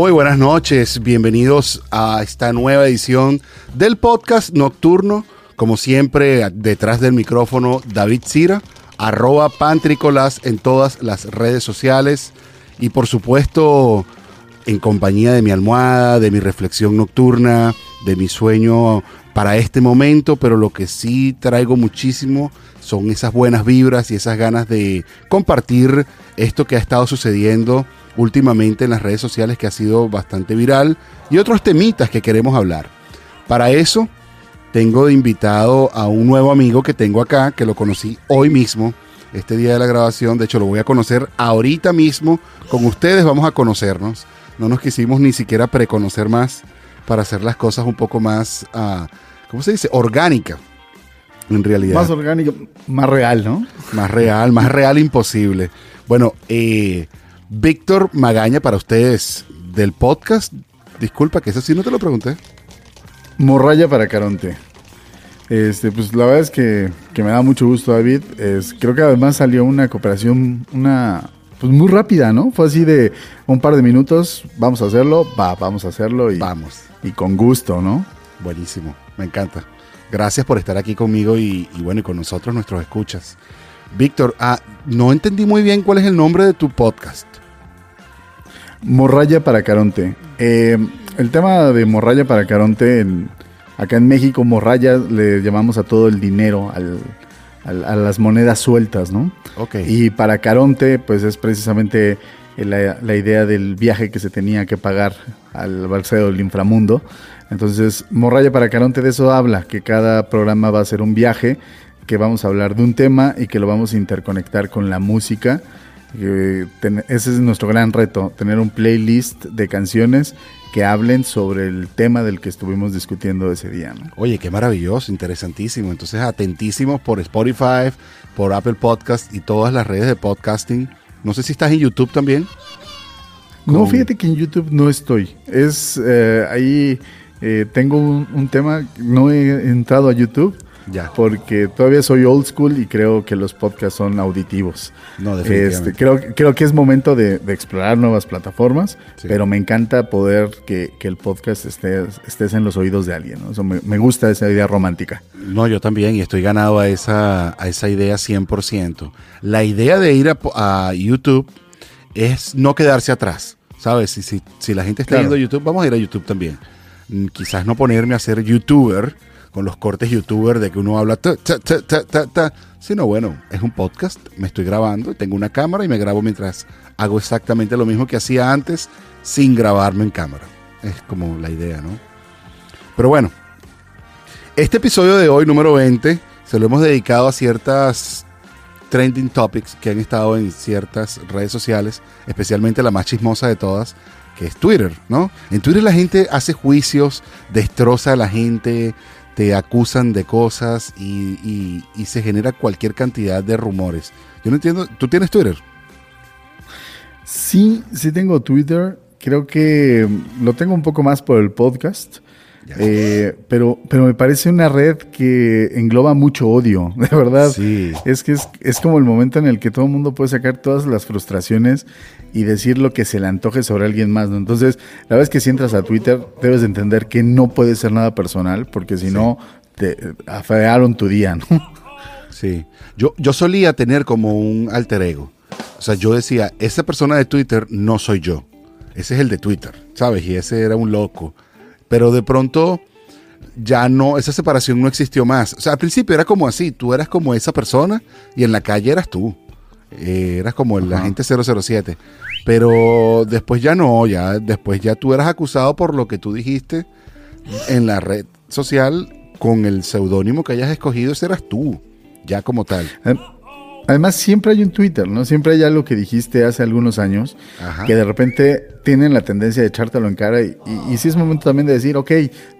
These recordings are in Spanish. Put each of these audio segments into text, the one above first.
Muy buenas noches, bienvenidos a esta nueva edición del podcast nocturno. Como siempre, detrás del micrófono, David Cira, arroba Pantricolas en todas las redes sociales y por supuesto en compañía de mi almohada, de mi reflexión nocturna, de mi sueño para este momento, pero lo que sí traigo muchísimo son esas buenas vibras y esas ganas de compartir esto que ha estado sucediendo últimamente en las redes sociales que ha sido bastante viral y otros temitas que queremos hablar. Para eso tengo de invitado a un nuevo amigo que tengo acá, que lo conocí hoy mismo, este día de la grabación, de hecho lo voy a conocer ahorita mismo, con ustedes vamos a conocernos, no nos quisimos ni siquiera preconocer más para hacer las cosas un poco más, uh, ¿cómo se dice? Orgánica, en realidad. Más orgánica, más real, ¿no? Más real, más real imposible. Bueno, eh, Víctor Magaña para ustedes del podcast. Disculpa que eso sí no te lo pregunté. Morraya para Caronte. Este, pues la verdad es que, que me da mucho gusto, David. Es, creo que además salió una cooperación, una pues muy rápida, ¿no? Fue así de un par de minutos, vamos a hacerlo, va, vamos a hacerlo y vamos. Y con gusto, ¿no? Buenísimo, me encanta. Gracias por estar aquí conmigo y, y bueno, y con nosotros, nuestros escuchas. Víctor, ah, no entendí muy bien cuál es el nombre de tu podcast. Morraya para Caronte. Eh, el tema de Morraya para Caronte, acá en México, Morraya le llamamos a todo el dinero, al, al, a las monedas sueltas, ¿no? Ok. Y para Caronte, pues es precisamente la, la, idea del viaje que se tenía que pagar al balseo del inframundo. Entonces, Morraya para Caronte de eso habla, que cada programa va a ser un viaje, que vamos a hablar de un tema y que lo vamos a interconectar con la música. Eh, ten, ese es nuestro gran reto, tener un playlist de canciones que hablen sobre el tema del que estuvimos discutiendo ese día. ¿no? Oye, qué maravilloso, interesantísimo. Entonces, atentísimos por Spotify, por Apple Podcast y todas las redes de podcasting. No sé si estás en YouTube también. No, fíjate que en YouTube no estoy. Es eh, ahí eh, tengo un, un, tema, no he entrado a YouTube. Ya. Porque todavía soy old school y creo que los podcasts son auditivos. No, definitivamente. Este, creo, creo que es momento de, de explorar nuevas plataformas, sí. pero me encanta poder que, que el podcast esté, estés en los oídos de alguien. ¿no? Eso me, me, gusta esa idea romántica. No, yo también, y estoy ganado a esa, a esa idea 100%. La idea de ir a, a YouTube es no quedarse atrás, ¿sabes? Si, si, si la gente está claro. yendo a YouTube, vamos a ir a YouTube también. Quizás no ponerme a ser youtuber, con los cortes youtuber de que uno habla sino bueno, es un podcast, me estoy grabando, tengo una cámara y me grabo mientras hago exactamente lo mismo que hacía antes sin grabarme en cámara. Es como la idea, ¿no? Pero bueno, este episodio de hoy, número 20, se lo hemos dedicado a ciertas trending topics que han estado en ciertas redes sociales, especialmente la más chismosa de todas, que es Twitter, ¿no? En Twitter la gente hace juicios, destroza a la gente, te acusan de cosas y, y, y, se genera cualquier cantidad de rumores. Yo no entiendo, ¿tú tienes Twitter? Sí, sí tengo Twitter. Creo que lo tengo un poco más por el podcast. Eh, pero, pero me parece una red que engloba mucho odio, de verdad. Sí. Es que es, es, como el momento en el que todo el mundo puede sacar todas las frustraciones y decir lo que se le antoje sobre alguien más. ¿no? Entonces, la es que si entras a Twitter, debes de entender que no puede ser nada personal, porque si sí. no, te afearon tu día, ¿no? Sí. Yo, yo solía tener como un alter ego. O sea, yo decía, esa persona de Twitter no soy yo. Ese es el de Twitter, ¿sabes? Y ese era un loco pero de pronto ya no, esa separación no existió más. O sea, al principio era como así, tú eras como esa persona y en la calle eras tú. Eh, eras como el agente 007. Pero después ya no, ya después ya tú eras acusado por lo que tú dijiste en la red social con el seudónimo que hayas escogido, ese eras tú, ya como tal. Además, siempre hay un Twitter, ¿no? Siempre hay algo que dijiste hace algunos años Ajá. que de repente tienen la tendencia de echártelo en cara y, y, y, sí es momento también de decir, ok,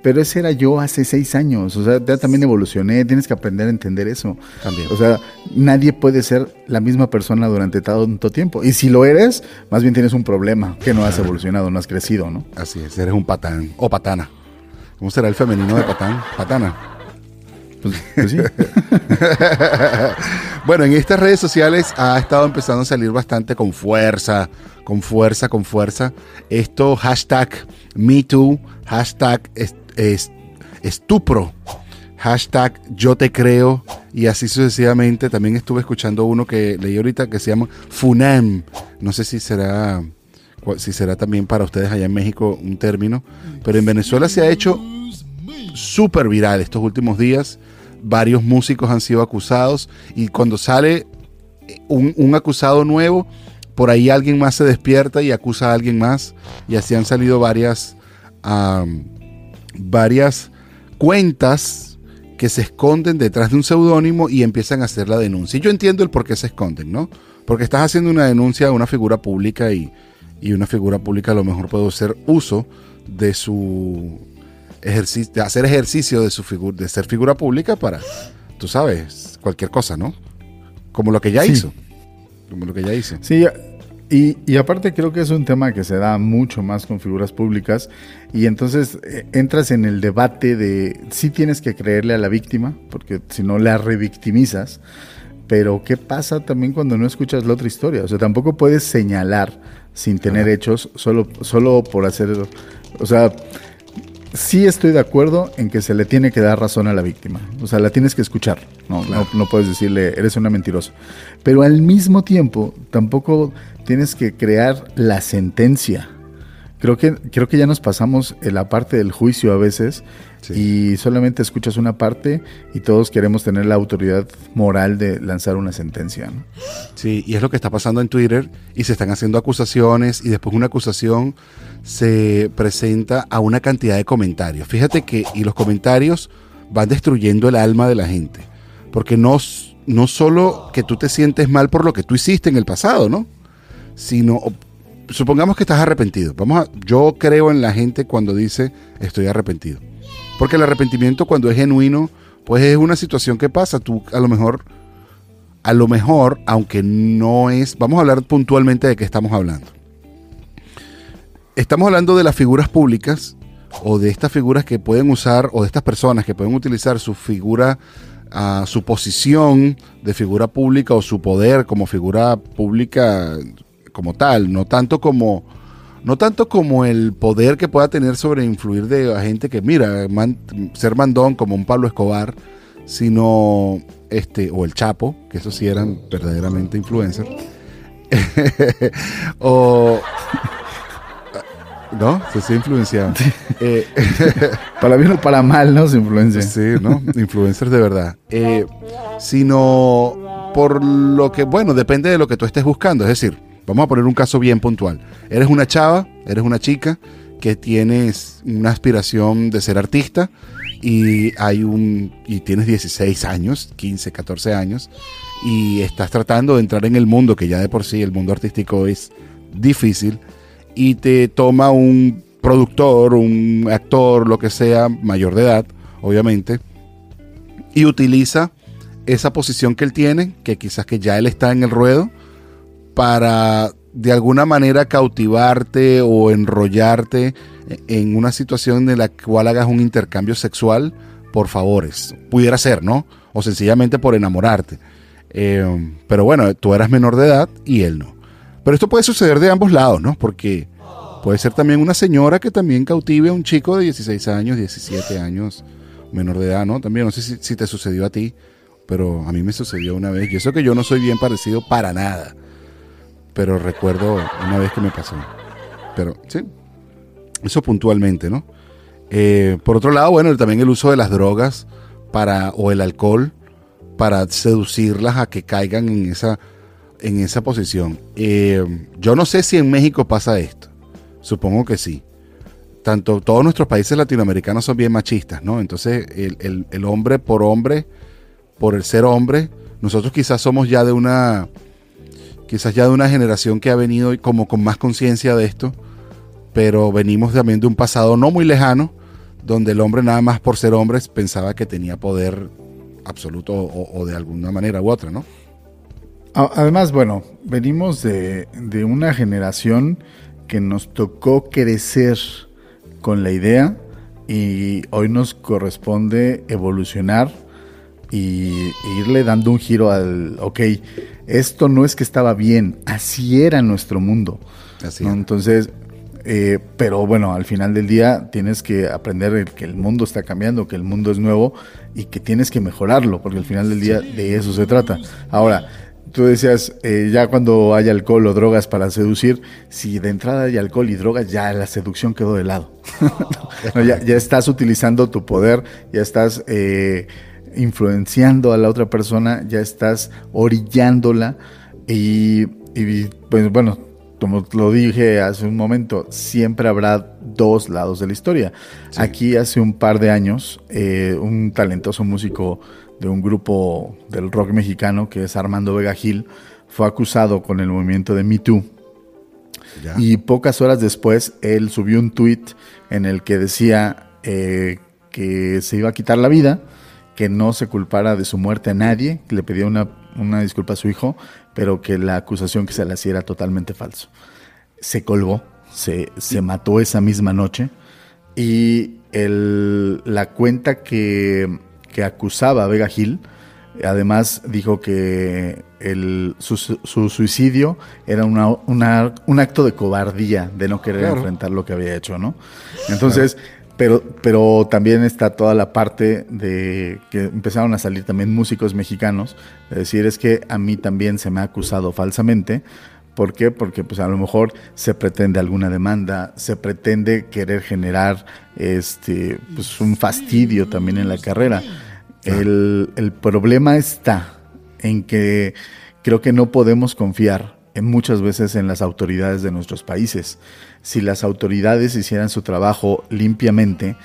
pero ese era yo hace seis años, o sea, ya también evolucioné, tienes que aprender a entender eso. También. O sea, nadie puede ser la misma persona durante tanto tiempo. Y si lo eres, más bien tienes un problema, que no has evolucionado, no has crecido, ¿no? Así es, eres un patán o patana. ¿Cómo será el femenino de patán? Patana. Pues, pues. Bueno, en estas redes sociales ha estado empezando a salir bastante con fuerza, con fuerza, con fuerza. Esto, hashtag MeToo, hashtag estupro, hashtag yo te creo y así sucesivamente. También estuve escuchando uno que leí ahorita que se llama FUNAM. No sé si será, si será también para ustedes allá en México un término, pero en Venezuela se ha hecho súper viral estos últimos días. Varios músicos han sido acusados y cuando sale un, acusado nuevo, por ahí alguien más se despierta y acusa a alguien más. Y así han salido varias, varias cuentas que se esconden detrás de un seudónimo y empiezan a hacer la denuncia. yo entiendo el por qué se esconden, ¿no? Porque estás haciendo una denuncia a una figura pública y, y una figura pública a lo mejor puede hacer uso de su ejercicio, hacer ejercicio de su figura, de ser figura pública para, tú sabes, cualquier cosa, ¿no? Como lo que ya hizo. Como lo que ya hizo. Sí, y, y, aparte creo que es un tema que se da mucho más con figuras públicas y entonces eh, entras en el debate de si tienes que creerle a la víctima, porque si no la revictimizas, pero ¿qué pasa también cuando no escuchas la otra historia? O sea, tampoco puedes señalar sin tener hechos solo, solo por hacer... O sea, sí estoy de acuerdo en que se le tiene que dar razón a la víctima. O sea, la tienes que escuchar. No, no, puedes decirle, eres una mentirosa. Pero al mismo tiempo, tampoco tienes que crear la sentencia. Creo que, creo que ya nos pasamos en la parte del juicio a veces y solamente escuchas una parte y todos queremos tener la autoridad moral de lanzar una sentencia. Sí, y es lo que está pasando en Twitter y se están haciendo acusaciones y después una acusación se presenta a una cantidad de comentarios. Fíjate que y los comentarios van destruyendo el alma de la gente, porque no, no solo que tú te sientes mal por lo que tú hiciste en el pasado, ¿no? Sino supongamos que estás arrepentido. Vamos a, yo creo en la gente cuando dice estoy arrepentido. Porque el arrepentimiento cuando es genuino, pues es una situación que pasa. Tú a lo mejor, a lo mejor, aunque no es, vamos a hablar puntualmente de qué estamos hablando. Estamos hablando de las figuras públicas o de estas figuras que pueden usar o de estas personas que pueden utilizar su figura, a su posición de figura pública o su poder como figura pública como tal, no tanto como no tanto como el poder que pueda tener sobre influir de la gente que mira, ser mandón como un Pablo Escobar, sino este o el Chapo, que esos sí eran verdaderamente influencers. o ¿No? Se sí influenciado. Eh, para bien o para mal, ¿no? Se influencia. Sí, ¿no? Influencers de verdad. Eh, sino por lo que, bueno, depende de lo que tú estés buscando. Es decir, Vamos a poner un caso bien puntual. Eres una chava, eres una chica que tienes una aspiración de ser artista y hay un y tienes 16 años, 15, 14 años y estás tratando de entrar en el mundo que ya de por sí el mundo artístico es difícil y te toma un productor, un actor, lo que sea, mayor de edad, obviamente, y utiliza esa posición que él tiene, que quizás que ya él está en el ruedo, para de alguna manera cautivarte o enrollarte en una situación en la cual hagas un intercambio sexual por favores. Pudiera ser, ¿no? O sencillamente por enamorarte. Eh, pero bueno, tú eras menor de edad y él no. Pero esto puede suceder de ambos lados, ¿no? Porque puede ser también una señora que también cautive a un chico de 16 años, 17 años, menor de edad, ¿no? También no sé si, te sucedió a ti, pero a mí me sucedió una vez. Y eso que yo no soy bien parecido para nada pero recuerdo una vez que me pasó. Pero sí, eso puntualmente, ¿no? Eh, por otro lado, bueno, también el uso de las drogas para, o el alcohol para seducirlas a que caigan en esa, en esa posición. Eh, yo no sé si en México pasa esto. Supongo que sí. Tanto todos nuestros países latinoamericanos son bien machistas, ¿no? Entonces, el, el hombre por hombre, por el ser hombre, nosotros quizás somos ya de una quizás ya de una generación que ha venido como con más conciencia de esto, pero venimos también de un pasado no muy lejano, donde el hombre nada más por ser hombre pensaba que tenía poder absoluto o, de alguna manera u otra, ¿no? Además, bueno, venimos de, de una generación que nos tocó crecer con la idea y hoy nos corresponde evolucionar y, irle dando un giro al, ok, esto no es que estaba bien, así era nuestro mundo. Así Entonces, eh, pero bueno, al final del día tienes que aprender que el mundo está cambiando, que el mundo es nuevo y que tienes que mejorarlo, porque al final del día de eso se trata. Ahora, tú decías, eh, ya cuando hay alcohol o drogas para seducir, si de entrada hay alcohol y drogas, ya la seducción quedó de lado. ya, estás utilizando tu poder, ya estás eh, influenciando a la otra persona, ya estás orillándola y, pues bueno, como lo dije hace un momento, siempre habrá dos lados de la historia. Aquí hace un par de años, eh, un talentoso músico de un grupo del rock mexicano que es Armando Vega Gil, fue acusado con el movimiento de Me Too. Y pocas horas después, él subió un tweet en el que decía eh, que se iba a quitar la vida, que no se culpara de su muerte a nadie, que le pedía una, una disculpa a su hijo, pero que la acusación que se le hacía era totalmente falso. Se colgó, se, se mató esa misma noche y el, la cuenta que que acusaba a Vega Gil. Además dijo que el, su, suicidio era una, un acto de cobardía, de no querer enfrentar lo que había hecho, ¿no? Entonces, pero, pero también está toda la parte de que empezaron a salir también músicos mexicanos, de decir es que a mí también se me ha acusado falsamente, ¿Por qué? Porque pues a lo mejor se pretende alguna demanda, se pretende querer generar este pues un fastidio también en la carrera. El, el problema está en que creo que no podemos confiar en muchas veces en las autoridades de nuestros países. Si las autoridades hicieran su trabajo limpiamente,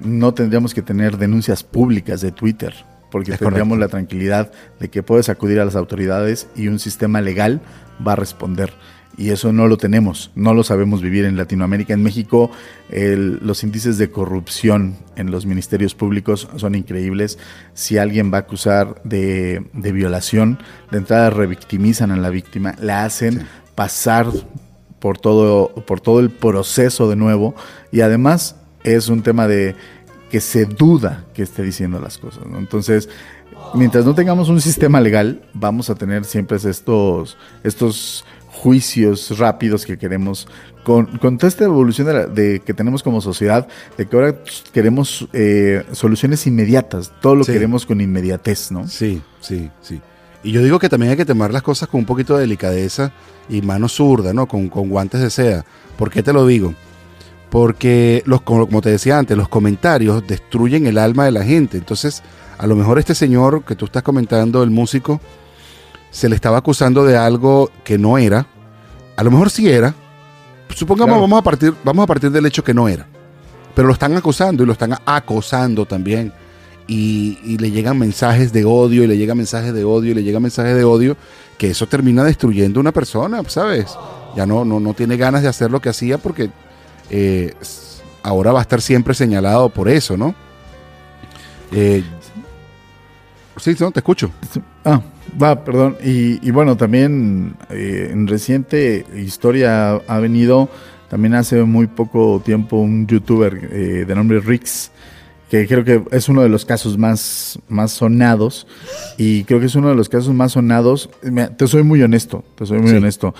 no tendríamos que tener denuncias públicas de Twitter, porque tendríamos la tranquilidad de que puedes acudir a las autoridades y un sistema legal va a responder. Y eso no lo tenemos, no lo sabemos vivir en Latinoamérica. En México los índices de corrupción en los ministerios públicos son increíbles. Si alguien va a acusar de, violación, de entrada revictimizan a la víctima, la hacen pasar por todo, por todo el proceso de nuevo y además es un tema de que se duda que esté diciendo las cosas. Entonces, mientras no tengamos un sistema legal, vamos a tener siempre estos, estos juicios rápidos que queremos, con, con toda esta evolución de, que tenemos como sociedad, de que ahora queremos eh, soluciones inmediatas, todo lo queremos con inmediatez, ¿no? Sí, sí, sí. Y yo digo que también hay que tomar las cosas con un poquito de delicadeza y mano zurda, ¿no? Con, con guantes de seda. ¿Por qué te lo digo? Porque, los, como te decía antes, los comentarios destruyen el alma de la gente. Entonces, a lo mejor este señor que tú estás comentando, el músico, se le estaba acusando de algo que no era. A lo mejor sí era. Supongamos, vamos, a partir, vamos a partir del hecho que no era. Pero lo están acusando y lo están acosando también. Y, le llegan mensajes de odio, y le llegan mensajes de odio, y le llegan mensajes de odio, que eso termina destruyendo una persona, ¿sabes? Ya no, no, no tiene ganas de hacer lo que hacía porque eh, ahora va a estar siempre señalado por eso, ¿no? Eh, Sí, no, te escucho. Ah, va, perdón. Y, bueno, también eh, en reciente historia ha venido, también hace muy poco tiempo, un youtuber eh, de nombre Rix, que creo que es uno de los casos más, más sonados. Y creo que es uno de los casos más sonados. te soy muy honesto, te soy muy honesto.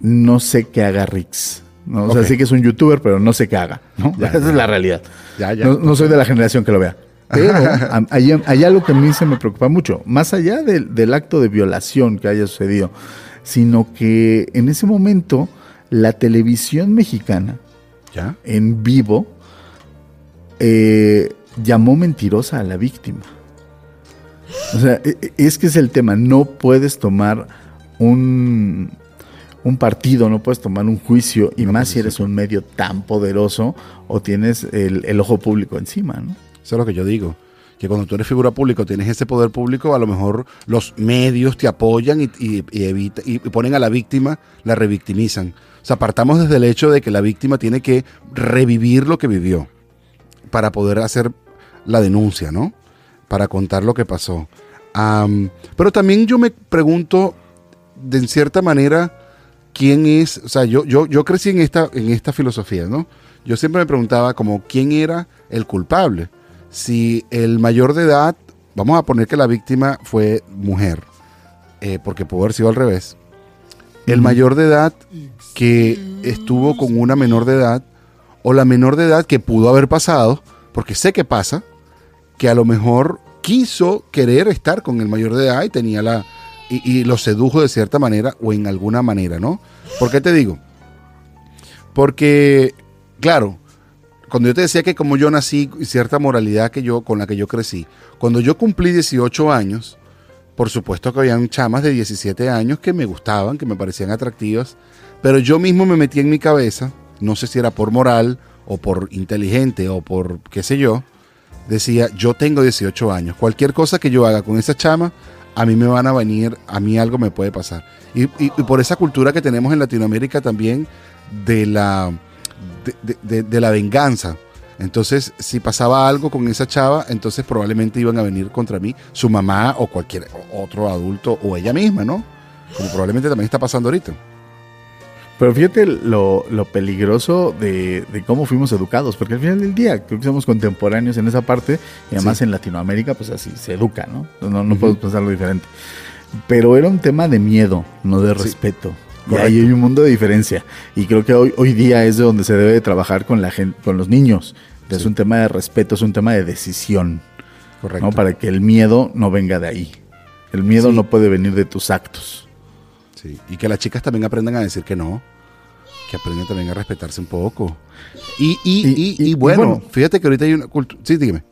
No sé qué haga Rix. ¿No? O sea, sí que es un youtuber, pero no sé qué haga. ¿no? Esa es la realidad. Ya, ya. no soy de la generación que lo vea. Pero hay, algo que a mí se me preocupa mucho, más allá del acto de violación que haya sucedido, sino que en ese momento la televisión mexicana, ¿Ya? en vivo, eh, llamó mentirosa a la víctima. O sea, e, e, es que es el tema, no puedes tomar un, un partido, no puedes tomar un juicio, y más si eres un medio tan poderoso o tienes el, el ojo público encima, ¿no? Eso es lo que yo digo. Que cuando tú eres figura pública, tienes ese poder público, a lo mejor los medios te apoyan y, y, ponen a la víctima, la revictimizan. O sea, partamos desde el hecho de que la víctima tiene que revivir lo que vivió para poder hacer la denuncia, ¿no? Para contar lo que pasó. pero también yo me pregunto, de en cierta manera, quién es, o sea, yo, yo, yo crecí en esta, en esta filosofía, ¿no? Yo siempre me preguntaba como quién era el culpable si el mayor de edad, vamos a poner que la víctima fue mujer, eh, porque pudo haber sido al revés. El mayor de edad que estuvo con una menor de edad, o la menor de edad que pudo haber pasado, porque sé que pasa, que a lo mejor quiso querer estar con el mayor de edad y tenía la. Y, y lo sedujo de cierta manera o en alguna manera, ¿no? ¿Por qué te digo? Porque, claro, cuando yo te decía que como yo nací, cierta moralidad que yo, con la que yo crecí, cuando yo cumplí 18 años, por supuesto que habían chamas de 17 años que me gustaban, que me parecían atractivas, pero yo mismo me metí en mi cabeza, no sé si era por moral o por inteligente o por qué sé yo, decía, yo tengo 18 años, cualquier cosa que yo haga con esa chama, a mí me van a venir, a mí algo me puede pasar. Y, y- y por esa cultura que tenemos en Latinoamérica también de la, de, de- la venganza. Entonces, si pasaba algo con esa chava, entonces probablemente iban a venir contra mí su mamá o cualquier otro adulto o ella misma, ¿no? Como probablemente también está pasando ahorita. Pero fíjate lo, lo peligroso de, de cómo fuimos educados, porque al final del día creo que somos contemporáneos en esa parte y además Sí. en Latinoamérica pues así se educa, ¿no? No, no Ujú. podemos pensarlo diferente. Pero era un tema de miedo, no de Sí. respeto. Y ahí hay un mundo de diferencia. Y creo que hoy, hoy día es de donde se debe de trabajar con la gente, con los niños. Es un tema de respeto, es un tema de decisión, Correcto. ¿no? Para que el miedo no venga de ahí. El miedo Sí. no puede venir de tus actos. Sí, Y que las chicas también aprendan a decir que no. Que aprendan también a respetarse un poco. Y, y, Y- y, bueno, bueno. fíjate que ahorita hay una cultura. Sí, dígame.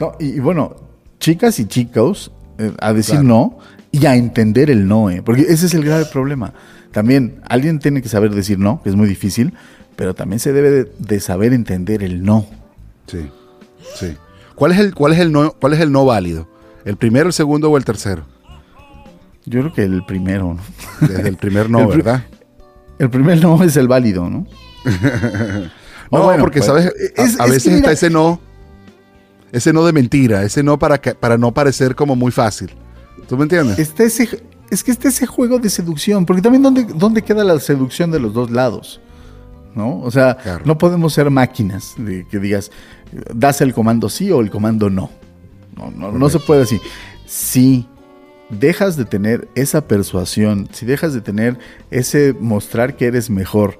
No, y, y bueno, chicas y chicos eh, a decir Claro. no y a entender el no, eh, porque ese es el grave problema. También alguien tiene que saber decir no, que es muy difícil, pero también se debe de, de saber entender el no. Sí. Sí. ¿Cuál es el, cuál es el no, cuál es el no válido? ¿El primero, el segundo o el tercero? Yo creo que el primero, ¿no? Desde el primer no, El ¿verdad? El primer no es el válido, ¿no? No, bueno, porque pues, sabes, a, es- a es que veces está ese no, ese no de mentira, ese no para que, para no parecer como muy fácil. ¿Tú me entiendes? Está ese, es que está ese juego de seducción, porque también ¿dónde, dónde queda la seducción de los dos lados? ¿No? O sea, Claro. no podemos ser máquinas de que digas, das el comando sí o el comando no. No, no, no se puede así. Si dejas de tener esa persuasión, si dejas de tener ese mostrar que eres mejor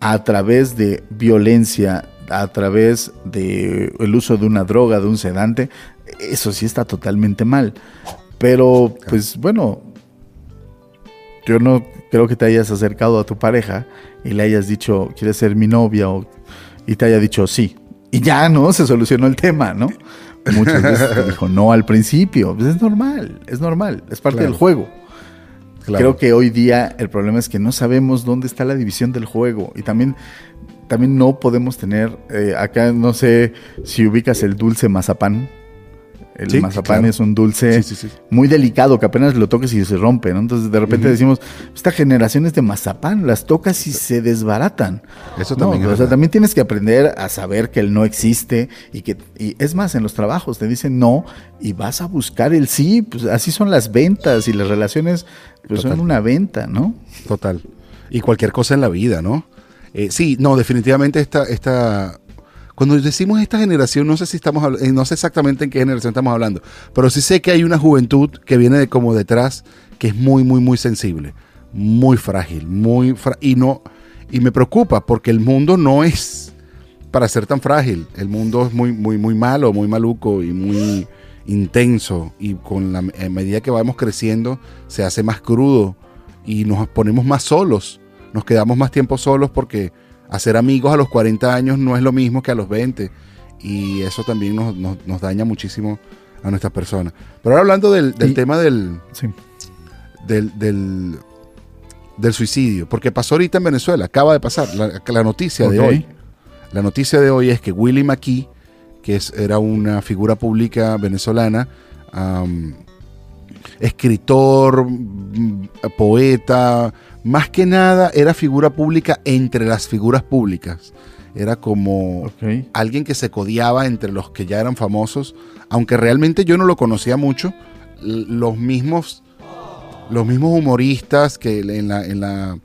a través de violencia, a través de el uso de una droga, de un sedante, eso sí está totalmente mal. Pero, pues bueno, yo no creo que te hayas acercado a tu pareja y le hayas dicho, ¿quieres ser mi novia? Y te haya dicho sí. Y ya, ¿no? Se solucionó el tema, ¿no? Muchas veces te dijo no al principio. Pues es normal, es normal, es parte Claro. del juego. Claro. Creo que hoy día el problema es que no sabemos dónde está la división del juego y también, también no podemos tener, eh, acá no sé si ubicas el dulce mazapán. El Sí, mazapán claro. es un dulce Sí, sí, sí. muy delicado que apenas lo toques y se rompe, ¿no? Entonces de repente Ujú. decimos, esta generación es de mazapán, las tocas y se desbaratan. Eso No, también es o sea, también tienes que aprender a saber que el no existe y que y es más en los trabajos te dicen no y vas a buscar el sí, pues así son las ventas y las relaciones pues son Total. una venta, ¿no? Total. Y cualquier cosa en la vida, ¿no? Eh, sí, no, definitivamente esta, esta. Cuando decimos esta generación, no sé si estamos eh, no sé exactamente en qué generación estamos hablando, pero sí sé que hay una juventud que viene de como detrás, que es muy, muy, muy sensible, muy frágil, muy fra- y no, y me preocupa porque el mundo no es para ser tan frágil. El mundo es muy, muy, muy malo, muy maluco y muy intenso. Y con la medida que vamos creciendo, se hace más crudo y nos ponemos más solos. Nos quedamos más tiempo solos porque hacer amigos a los 40 años no es lo mismo que a los 20. Y eso también nos, nos- nos daña muchísimo a nuestras personas. Pero ahora hablando del, del Y- tema del, Sí. del, del, del suicidio, porque pasó ahorita en Venezuela, acaba de pasar la, la noticia de hoy. La noticia de hoy es que Willie McKee, que es- era una figura pública venezolana, escritor, poeta, más que nada era figura pública entre las figuras públicas. Era como alguien que se codiaba entre los que ya eran famosos, aunque realmente yo no lo conocía mucho, los mismos, los mismos humoristas que en la, en la,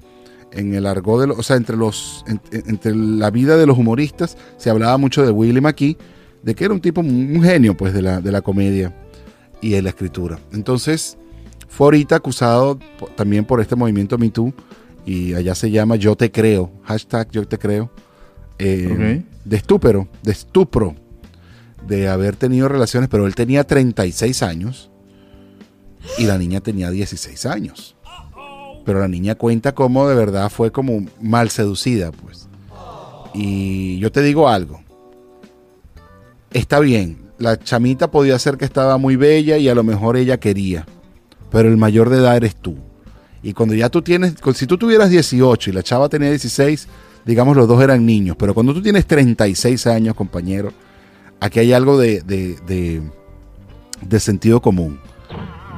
en el argot de los, o sea, entre los, en- en- entre la vida de los humoristas se hablaba mucho de Willie McKee, de que era un tipo, un genio pues de la, de la comedia y de la escritura. Entonces, fue ahorita acusado también por este movimiento Me Too y allá se llama Yo Te Creo, hashtag Yo Te Creo, eh, de estúpero, de estupro, de haber tenido relaciones, pero él tenía 36 años y la niña tenía 16 años. Pero la niña cuenta cómo de verdad fue como mal seducida, pues. Y yo te digo algo. Está bien, la chamita podía ser que estaba muy bella y a lo mejor ella quería, pero el mayor de edad eres tú. Y cuando ya tú tienes, si tú tuvieras 18 y la chava tenía 16, digamos los dos eran niños, pero cuando tú tienes 36 años, compañero, aquí hay algo de, de, sentido común,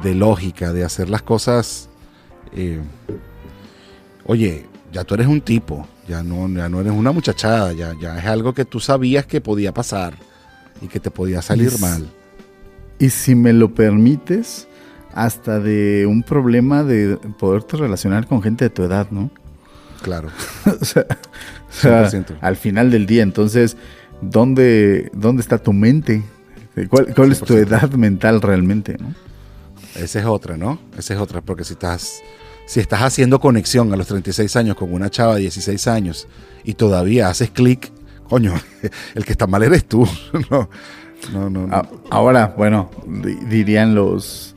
de lógica, de hacer las cosas. Eh, oye, ya tú eres un tipo, ya no, ya no eres una muchachada, ya, ya es algo que tú sabías que podía pasar y que te podía salir mal. Y si me lo permites, hasta de un problema de poderte relacionar con gente de tu edad, ¿no? Claro. o sea, al final del día, entonces, ¿dónde, dónde está tu mente? ¿Cuál, es tu edad mental realmente, no? Esa es otra, ¿no? Esa es otra, porque si estás, si estás haciendo conexión a los 36 años con una chava de 16 años y todavía haces clic, coño, el que está mal eres tú. no, no, no, Ahora, bueno, dirían los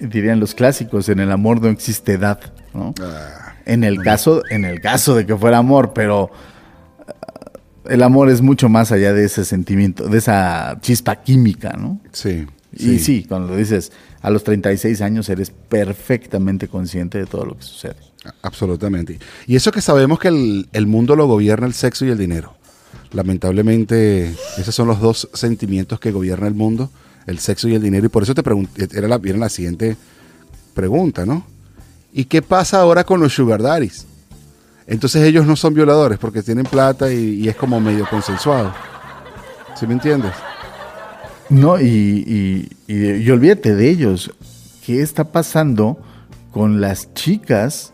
dirían los clásicos, en el amor no existe edad, ¿no? Ah, en el caso en el caso de que fuera amor, pero ah, el amor es mucho más allá de ese sentimiento, de esa chispa química, ¿no? Sí. Y sí, cuando lo dices, a los 36 años eres perfectamente consciente de todo lo que sucede. Absolutamente. Y eso que sabemos que el, el mundo lo gobierna el sexo y el dinero. Lamentablemente, esos son los dos sentimientos que gobierna el mundo, el sexo y el dinero. Y por eso te pregunté, era la, viene la siguiente pregunta, ¿no? ¿Y qué pasa ahora con los sugar daddies? Entonces ellos no son violadores porque tienen plata y, es como medio consensuado. ¿Sí me entiendes? No, y, y, olvídate de ellos. ¿Qué está pasando con las chicas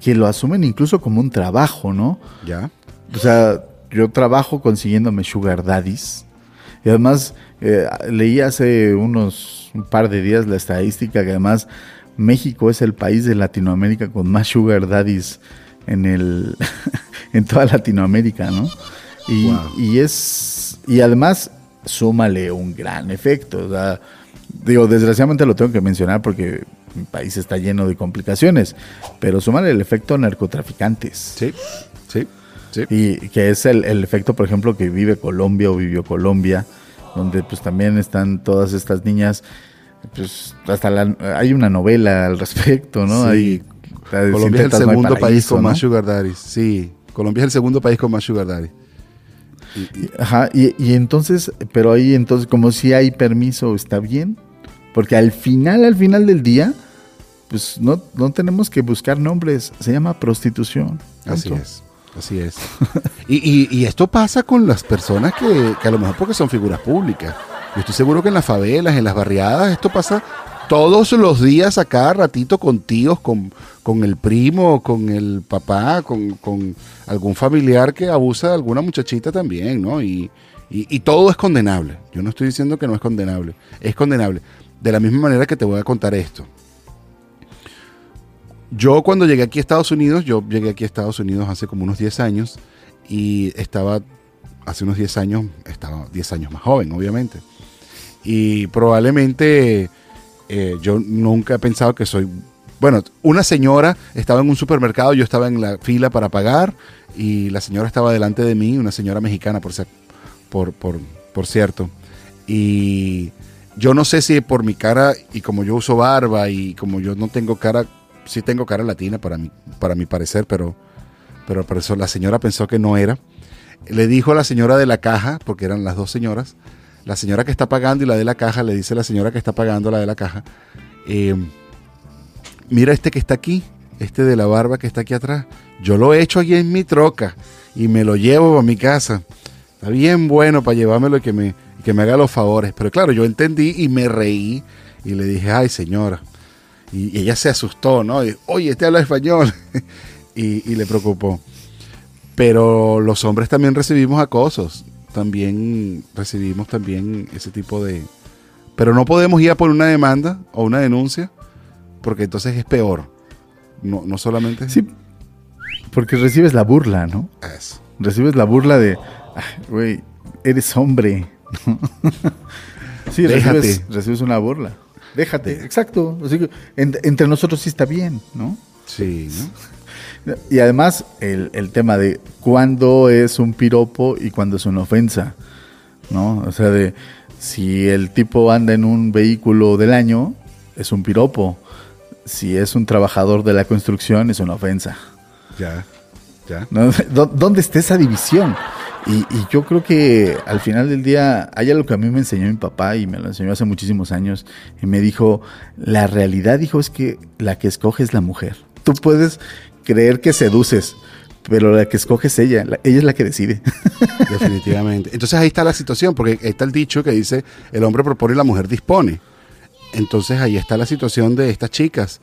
que lo asumen incluso como un trabajo, ¿no? Ya. O sea, yo trabajo consiguiéndome sugar daddies. Y además eh, leí hace unos un par de días la estadística que además México es el país de Latinoamérica con más sugar daddies en el en toda Latinoamérica, ¿no? Y, y es y además súmale un gran efecto. O sea, digo, desgraciadamente lo tengo que mencionar porque mi país está lleno de complicaciones, pero súmale el efecto narcotraficantes. Sí, sí. Y que es el, efecto, por ejemplo, que vive Colombia o vivió Colombia, donde pues también están todas estas niñas, pues hasta la, hay una novela al respecto, ¿no? Hay, Colombia es el segundo país con más sugar daddies, sí. Colombia es el segundo país con más sugar daddies. Ajá, y, y, entonces, pero ahí entonces, como si hay permiso, está bien, porque al final, al final del día, pues no, no tenemos que buscar nombres, se llama prostitución. Así es. Así es. y, esto pasa con las personas que, a lo mejor porque son figuras públicas. Yo estoy seguro que en las favelas, en las barriadas, esto pasa todos los días a cada ratito con tíos, con, con el primo, con el papá, con, algún familiar que abusa de alguna muchachita también, ¿no? Y, y, todo es condenable. Yo no estoy diciendo que no es condenable, es condenable. De la misma manera que te voy a contar esto. Yo cuando llegué aquí a Estados Unidos, yo llegué aquí a Estados Unidos hace como unos 10 años y estaba, hace unos 10 años, estaba 10 años más joven, obviamente. Y probablemente eh, yo nunca he pensado que soy... Bueno, una señora estaba en un supermercado, yo estaba en la fila para pagar y la señora estaba delante de mí, una señora mexicana, por, por, por, por cierto. Y yo no sé si por mi cara y como yo uso barba y como yo no tengo cara sí tengo cara latina para mi, para mi parecer, pero, pero, eso la señora pensó que no era. Le dijo a la señora de la caja, porque eran las dos señoras, la señora que está pagando y la de la caja, le dice a la señora que está pagando la de la caja, eh, mira este que está aquí, este de la barba que está aquí atrás, yo lo he hecho aquí en mi troca y me lo llevo a mi casa. Está bien bueno para llevármelo y que me, que me haga los favores. Pero claro, yo entendí y me reí y le dije, ay señora, y, ella se asustó, ¿no? Oye, este habla español. y, le preocupó. Pero los hombres también recibimos acosos. también recibimos también ese tipo de... Pero no podemos ir a por una demanda o una denuncia, porque entonces es peor. No, no solamente... Sí, porque recibes la burla, ¿no? Eso. Recibes la burla de, "Ay, güey, eres hombre. sí, recibes, recibes una burla. Déjate, exacto. Así que en- entre nosotros sí está bien, ¿no? Sí, ¿no? Y además el, el tema de cuándo es un piropo y cuándo es una ofensa, ¿no? O sea, de si el tipo anda en un vehículo del año, es un piropo. Si es un trabajador de la construcción, es una ofensa. Ya, ya. ¿no? ¿Dó- ¿Dónde está esa división? Y, y yo creo que al final del día hay algo que a mí me enseñó mi papá y me lo enseñó hace muchísimos años y me dijo, la realidad, dijo, es que la que escoge es la mujer. Tú puedes creer que seduces, pero la que escoge es ella, la- ella es la que decide. Definitivamente. Entonces ahí está la situación, porque está el dicho que dice, el hombre propone y la mujer dispone. Entonces ahí está la situación de estas chicas,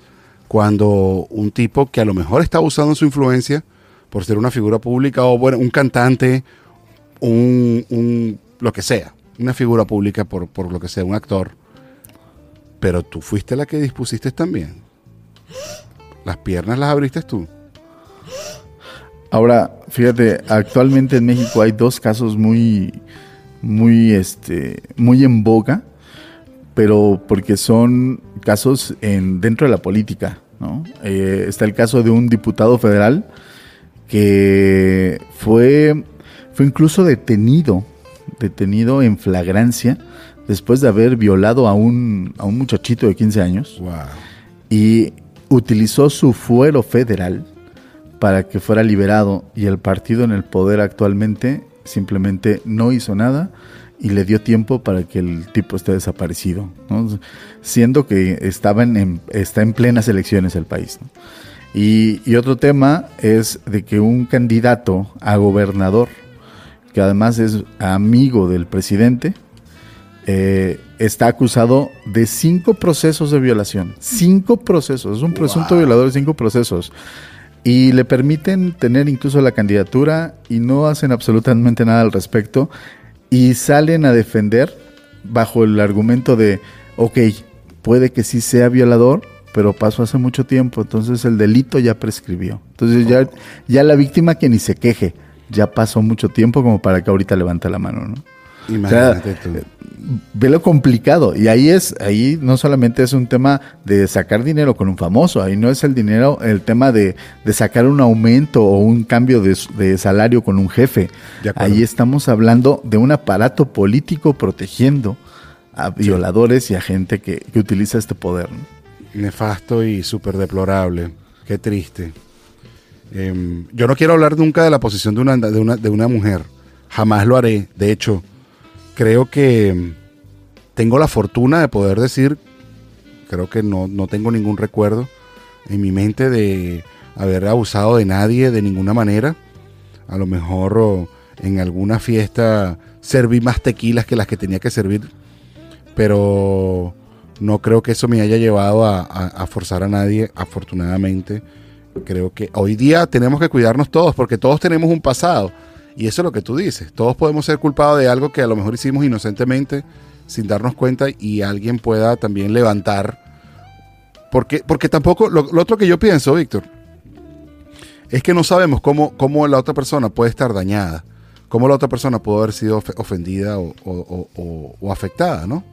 cuando un tipo que a lo mejor está usando su influencia por ser una figura pública o bueno, un cantante, un, un- lo que sea, una figura pública por, por lo que sea, un actor, pero tú fuiste la que dispusiste también. Las piernas las abriste tú. Ahora, fíjate, actualmente en México hay dos casos muy, muy, este, muy en boga, pero porque son casos en, dentro de la política, ¿no? Eh, está el caso de un diputado federal que fue, fue incluso detenido, detenido en flagrancia después de haber violado a un, a un muchachito de 15 años Wow. y utilizó su fuero federal para que fuera liberado y el partido en el poder actualmente simplemente no hizo nada y le dio tiempo para que el tipo esté desaparecido, ¿no? siendo que estaban en, está en plenas elecciones el país. ¿no? Y, y otro tema es de que un candidato a gobernador, que además es amigo del presidente, eh, está acusado de cinco procesos de violación. Cinco procesos. Es un presunto violador de cinco procesos. Y le permiten tener incluso la candidatura y no hacen absolutamente nada al respecto. Y salen a defender bajo el argumento de, ok, puede que sí sea violador, pero pasó hace mucho tiempo, entonces el delito ya prescribió. Entonces ya, ya la víctima que ni se queje, ya pasó mucho tiempo como para que ahorita levante la mano, ¿no? Imagínate tú. ve lo complicado. Y ahí es, ahí no solamente es un tema de sacar dinero con un famoso, ahí no es el dinero, el tema de, de sacar un aumento o un cambio de, de salario con un jefe. Ahí estamos hablando de un aparato político protegiendo a violadores y a gente que, que utiliza este poder. ¿no? Nefasto y súper deplorable. Qué triste. Em, yo no quiero hablar nunca de la posición de una, de, una, de una mujer. Jamás lo haré. De hecho, creo que em, tengo la fortuna de poder decir, creo que no, no tengo ningún recuerdo en mi mente de haber abusado de nadie de ninguna manera. A lo mejor en alguna fiesta serví más tequilas que las que tenía que servir, pero no creo que eso me haya llevado a forzar a nadie, afortunadamente. Creo que hoy día tenemos que cuidarnos todos porque todos tenemos un pasado. Y eso es lo que tú dices. Todos podemos ser culpados de algo que a lo mejor hicimos inocentemente sin darnos cuenta y alguien pueda también levantar. Porque, porque tampoco, lo, otro que yo pienso, Víctor, es que no sabemos cómo, cómo la otra persona puede estar dañada, cómo la otra persona puede haber sido ofe- ofendida o- o afectada, ¿no?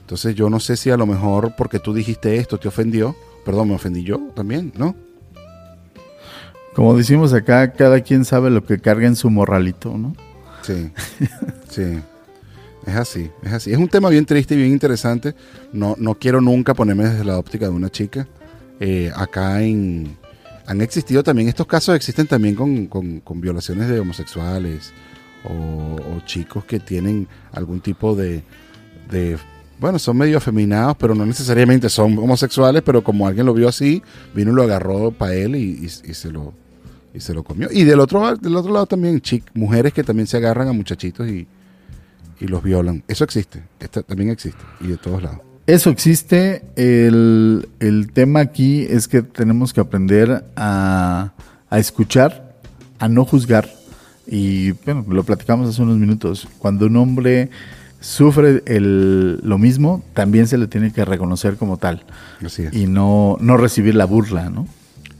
Entonces yo no sé si a lo mejor porque tú dijiste esto te ofendió, perdón, me ofendí yo también, ¿no? Como decimos acá, cada quien sabe lo que carga en su morralito, ¿no? Sí, sí. Es así, es así. Es un tema bien triste y bien interesante. No, no quiero nunca ponerme desde la óptica de una chica. Eh, acá en, han existido también, estos casos existen también con, con- con violaciones de homosexuales o, o chicos que tienen algún tipo de, de, bueno, son medio afeminados, pero no necesariamente son homosexuales, pero como alguien lo vio así, vino y lo agarró para él y, y- y se lo y se lo comió. Y del otro, del otro lado también, chic, mujeres que también se agarran a muchachitos y, y los violan. Eso existe, esta, también existe, y de todos lados. Eso existe. El, el tema aquí es que tenemos que aprender a, a escuchar, a no juzgar Y bueno, lo platicamos hace unos minutos. Cuando un hombre sufre el, lo mismo, también se le tiene que reconocer como tal. Así es. Y no, no recibir la burla, ¿no?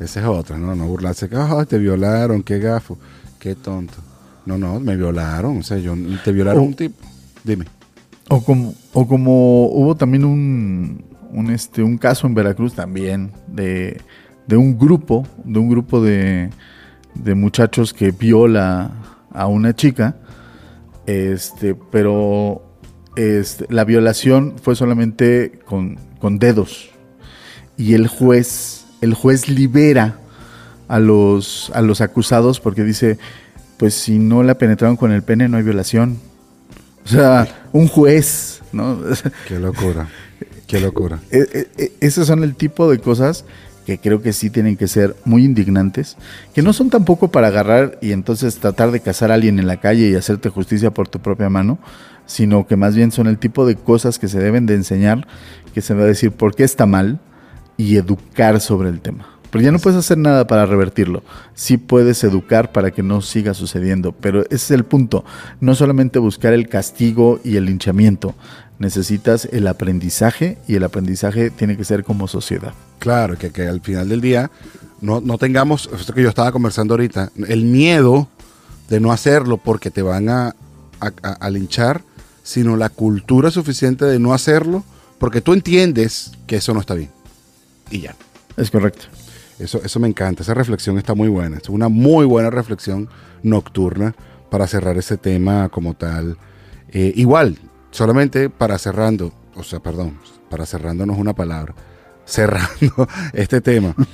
Esa es otra, ¿no? No burlarse "Ay, te violaron, qué gafo, qué tonto. No, no, me violaron, o sea, yo, te violaron O- un tipo. Dime. O como, o como hubo también un, un, este, un caso en Veracruz también de, de un grupo, de un grupo de, de muchachos que viola a una chica, este, pero este, la violación fue solamente con, con dedos. Y el juez, el juez libera a los, a los acusados porque dice, pues si no la penetraron con el pene no hay violación. O sea, un juez, ¿no? Qué locura, qué locura. E- e- e- esos son el tipo de cosas que creo que sí tienen que ser muy indignantes, que no son tampoco para agarrar y entonces tratar de cazar a alguien en la calle y hacerte justicia por tu propia mano, sino que más bien son el tipo de cosas que se deben de enseñar, que se va a decir por qué está mal y educar sobre el tema. Pero ya no puedes hacer nada para revertirlo. Sí puedes educar para que no siga sucediendo, pero ese es el punto. No solamente buscar el castigo y el linchamiento. Necesitas el aprendizaje y el aprendizaje tiene que ser como sociedad. Claro, que, al final del día no, no tengamos, esto que yo estaba conversando ahorita, el miedo de no hacerlo porque te van a, a, a- a linchar, sino la cultura suficiente de no hacerlo porque tú entiendes que eso no está bien. Y ya. Es correcto. Eso, eso me encanta, esa reflexión está muy buena. Es una muy buena reflexión nocturna para cerrar ese tema como tal. Eh, igual, solamente para cerrando, o sea, perdón, para cerrando no es una palabra, cerrando este tema.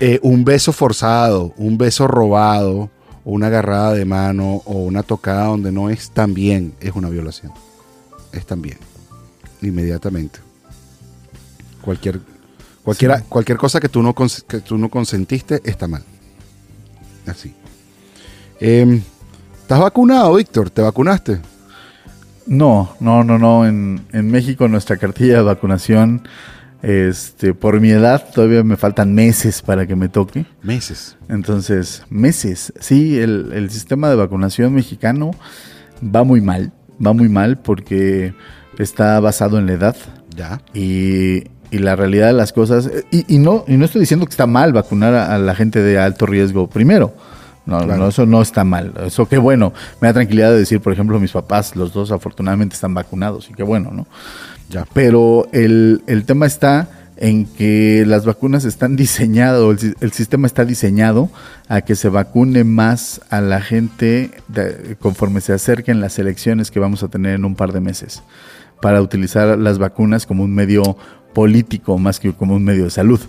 Eh, un beso forzado, un beso robado, una agarrada de mano, o una tocada donde no es tan bien, es una violación. Es también. Inmediatamente. Cualquier, cualquiera, Sí. cualquier cosa que tú, no que tú no consentiste está mal. Así. Em, ¿Estás vacunado, Víctor? ¿Te vacunaste? No, no, no, no. En, en México nuestra cartilla de vacunación, este, por mi edad, todavía me faltan meses para que me toque. Meses. Entonces, meses. Sí, el, el sistema de vacunación mexicano va muy mal. Va muy mal porque está basado en la edad. Ya. Y, y la realidad de las cosas. Y, y no, y no estoy diciendo que está mal vacunar a, a la gente de alto riesgo primero. No, Claro. no, eso no está mal. Eso qué bueno. Me da tranquilidad de decir, por ejemplo, mis papás, los dos afortunadamente están vacunados y qué bueno, ¿no? Ya. Pero el, el tema está en que las vacunas están diseñadas, o el, si- el sistema está diseñado a que se vacune más a la gente de- conforme se acerquen las elecciones que vamos a tener en un par de meses, para utilizar las vacunas como un medio político más que como un medio de salud.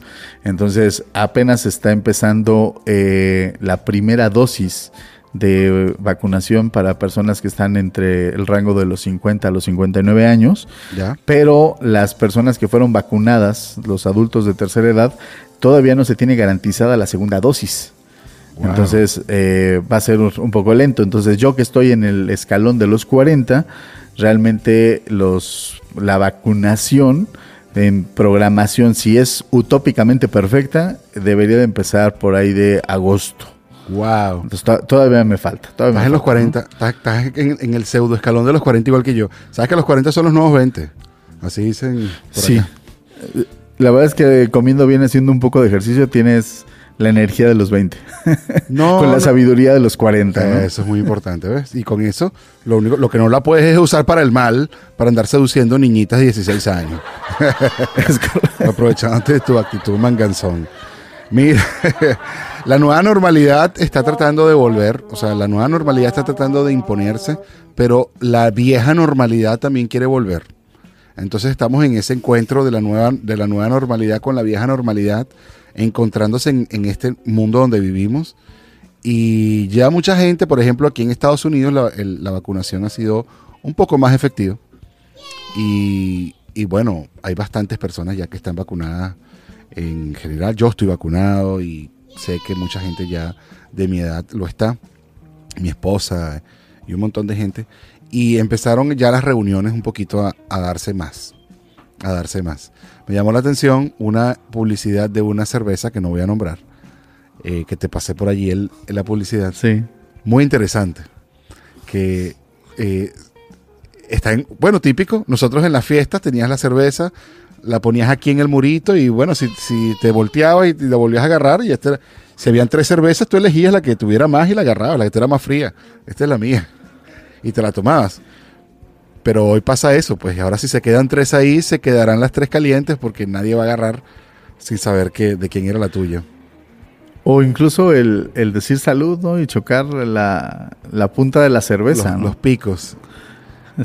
Entonces apenas está empezando eh, la primera dosis de vacunación para personas que están entre el rango de los 50 a los 59 años Ya. pero las personas que fueron vacunadas, los adultos de tercera edad, todavía no se tiene garantizada la segunda dosis. Wow. Entonces eh, va a ser un un poco lento. Entonces yo que estoy en el escalón de los 40, realmente los, la vacunación en programación, si es utópicamente perfecta, debería de empezar por ahí de agosto. Wow. Entonces to- todavía me falta. Todavía Estás en los falta, ¿no? 40, estás, estás en, en el pseudo escalón de los 40 igual que yo. Sabes que los 40 son los nuevos 20. Así dicen. por Sí. acá. La verdad es que comiendo bien, haciendo un poco de ejercicio, tienes la energía de los 20. No, Con la no. sabiduría de los 40. ¿no? Eso es muy importante, ¿ves? Y con eso, lo único, lo que no la puedes es usar para el mal, para andar seduciendo niñitas de 16 años. Aprovechándote de tu actitud manganzón. Mira, la nueva normalidad está tratando de volver, o sea, la nueva normalidad está tratando de imponerse, pero la vieja normalidad también quiere volver. Entonces estamos en ese encuentro de la nueva, de la nueva normalidad con la vieja normalidad, encontrándose en, este mundo donde vivimos. Y ya mucha gente, por ejemplo, aquí en Estados Unidos la, vacunación ha sido un poco más efectiva. Y, bueno, hay bastantes personas ya que están vacunadas en general. Yo estoy vacunado y sé que mucha gente ya de mi edad lo está. Mi esposa y un montón de gente. Y empezaron ya las reuniones un poquito a darse más. A darse más. Me llamó la atención una publicidad de una cerveza que no voy a nombrar. eh, que te pasé por allí el, la publicidad Sí. muy interesante. Que eh, está en, bueno, típico, nosotros en las fiestas tenías la cerveza, la ponías aquí en el murito y bueno, si, si te volteabas y la volvías a agarrar, y este, si habían tres cervezas, tú elegías la que tuviera más y la agarrabas, la que era más fría. Esta es la mía. Y te la tomabas. Pero hoy pasa eso, pues ahora si se quedan tres ahí, se quedarán las tres calientes porque nadie va a agarrar sin saber que, de quién era la tuya. O incluso el, el decir salud, ¿no? Y chocar la, la punta de la cerveza, los, ¿no? los picos.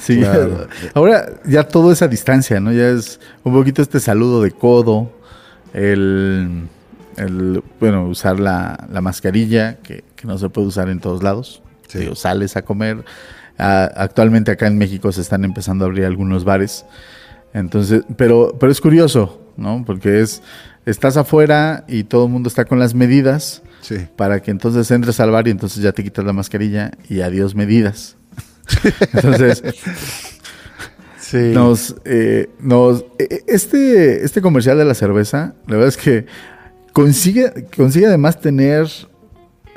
Sí, Claro. ahora ya todo es a distancia, ¿no? Ya es un poquito este saludo de codo, el, el, bueno, usar la, la mascarilla, que, que no se puede usar en todos lados. Sí. Digo, sales a comer. Ah, actualmente acá en México se están empezando a abrir algunos bares. Entonces, pero, pero es curioso, ¿no? Porque es, estás afuera y todo el mundo está con las medidas Sí. para que entonces entres al bar y entonces ya te quitas la mascarilla y adiós medidas. Entonces, Sí. nos, eh, nos, eh, este, este comercial de la cerveza, la verdad es que consigue, consigue además tener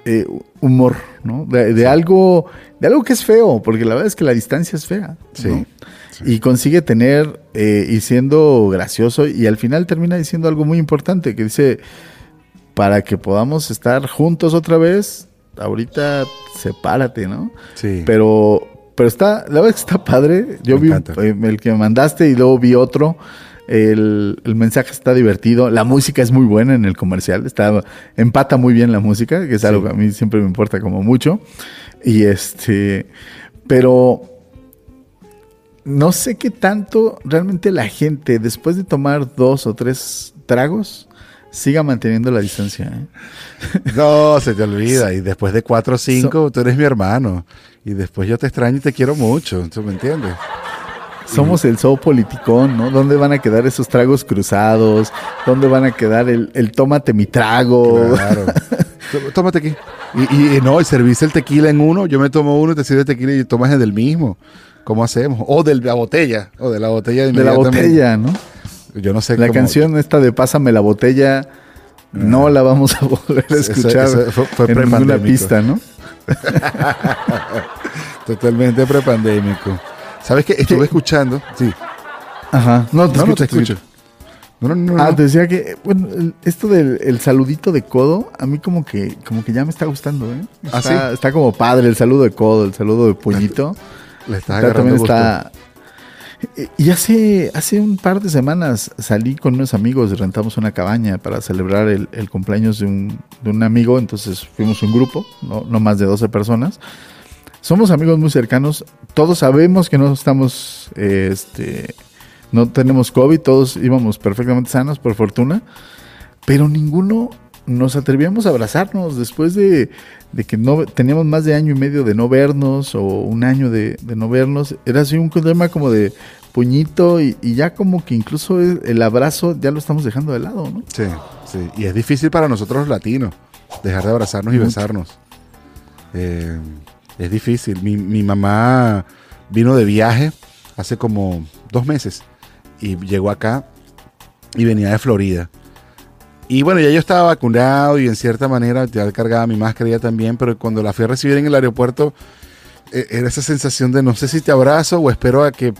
eh, humor, ¿no? De, de algo, de algo que es feo, porque la verdad es que la distancia es fea. Sí, ¿no? sí. Y consigue tener eh, y siendo gracioso y al final termina diciendo algo muy importante que dice, para que podamos estar juntos otra vez, ahorita sepárate, ¿no? Sí. Pero, pero está, la verdad es que está padre. Yo Me vi un- eh, el que me mandaste y luego vi otro. El, el mensaje está divertido. La música es muy buena en el comercial. Está, empata muy bien la música, que es algo que a mí siempre me importa como mucho. Y este, pero no sé qué tanto realmente la gente, después de tomar dos o tres tragos, siga manteniendo la distancia. ¿eh? No, se te olvida. Y después de cuatro o cinco, tú eres mi hermano. Y después yo te extraño y te quiero mucho. ¿Tú me entiendes? Somos el zoo politicón, ¿no? ¿Dónde van a quedar esos tragos cruzados? ¿Dónde van a quedar el, el tómate mi trago? Claro. Tó- Tómate aquí. Y, y no, y serviste el tequila en uno, yo me tomo uno, te sirve tequila y tomas el del mismo. ¿Cómo hacemos? O de la botella. O de la botella De la botella, ¿no? Yo no sé La cómo- canción esta de Pásame la botella no la vamos a volver a Eso- escuchar eso fue- fue en ninguna pista, ¿no? Totalmente prepandémico. ¿Sabes qué? Estuve escuchando. Sí. Ajá. No, te No, no escucho, te escucho. No, no, no. Ah, no. te decía que, bueno, esto del el saludito de codo, a mí como que, como que ya me está gustando, ¿eh? ¿Ah, Está, sí? está como padre el saludo de codo, el saludo de puñito. Le Está- agarrando también gusto. está. Y hace, hace un par de semanas salí con unos amigos y rentamos una cabaña para celebrar el, el cumpleaños de un, de un amigo. Entonces fuimos un grupo, no, no más de 12 personas. Somos amigos muy cercanos. Todos sabemos que no estamos, eh, este, no tenemos COVID. Todos íbamos perfectamente sanos, por fortuna. Pero ninguno nos atrevíamos a abrazarnos después de, de que no teníamos más de año y medio de no vernos o un año de, de no vernos. Era así un tema como de puñito y, y ya como que incluso el, abrazo ya lo estamos dejando de lado, ¿no? Sí, sí. Y es difícil para nosotros los latinos dejar de abrazarnos y Mucho. besarnos. Eh, es difícil. Mi, mi mamá vino de viaje hace como dos meses y llegó acá y venía de Florida. Y bueno, ya yo estaba vacunado y en cierta manera ya cargaba mi mascarilla también, pero cuando la fui a recibir en el aeropuerto, eh, era esa sensación de no sé si te abrazo o espero a que,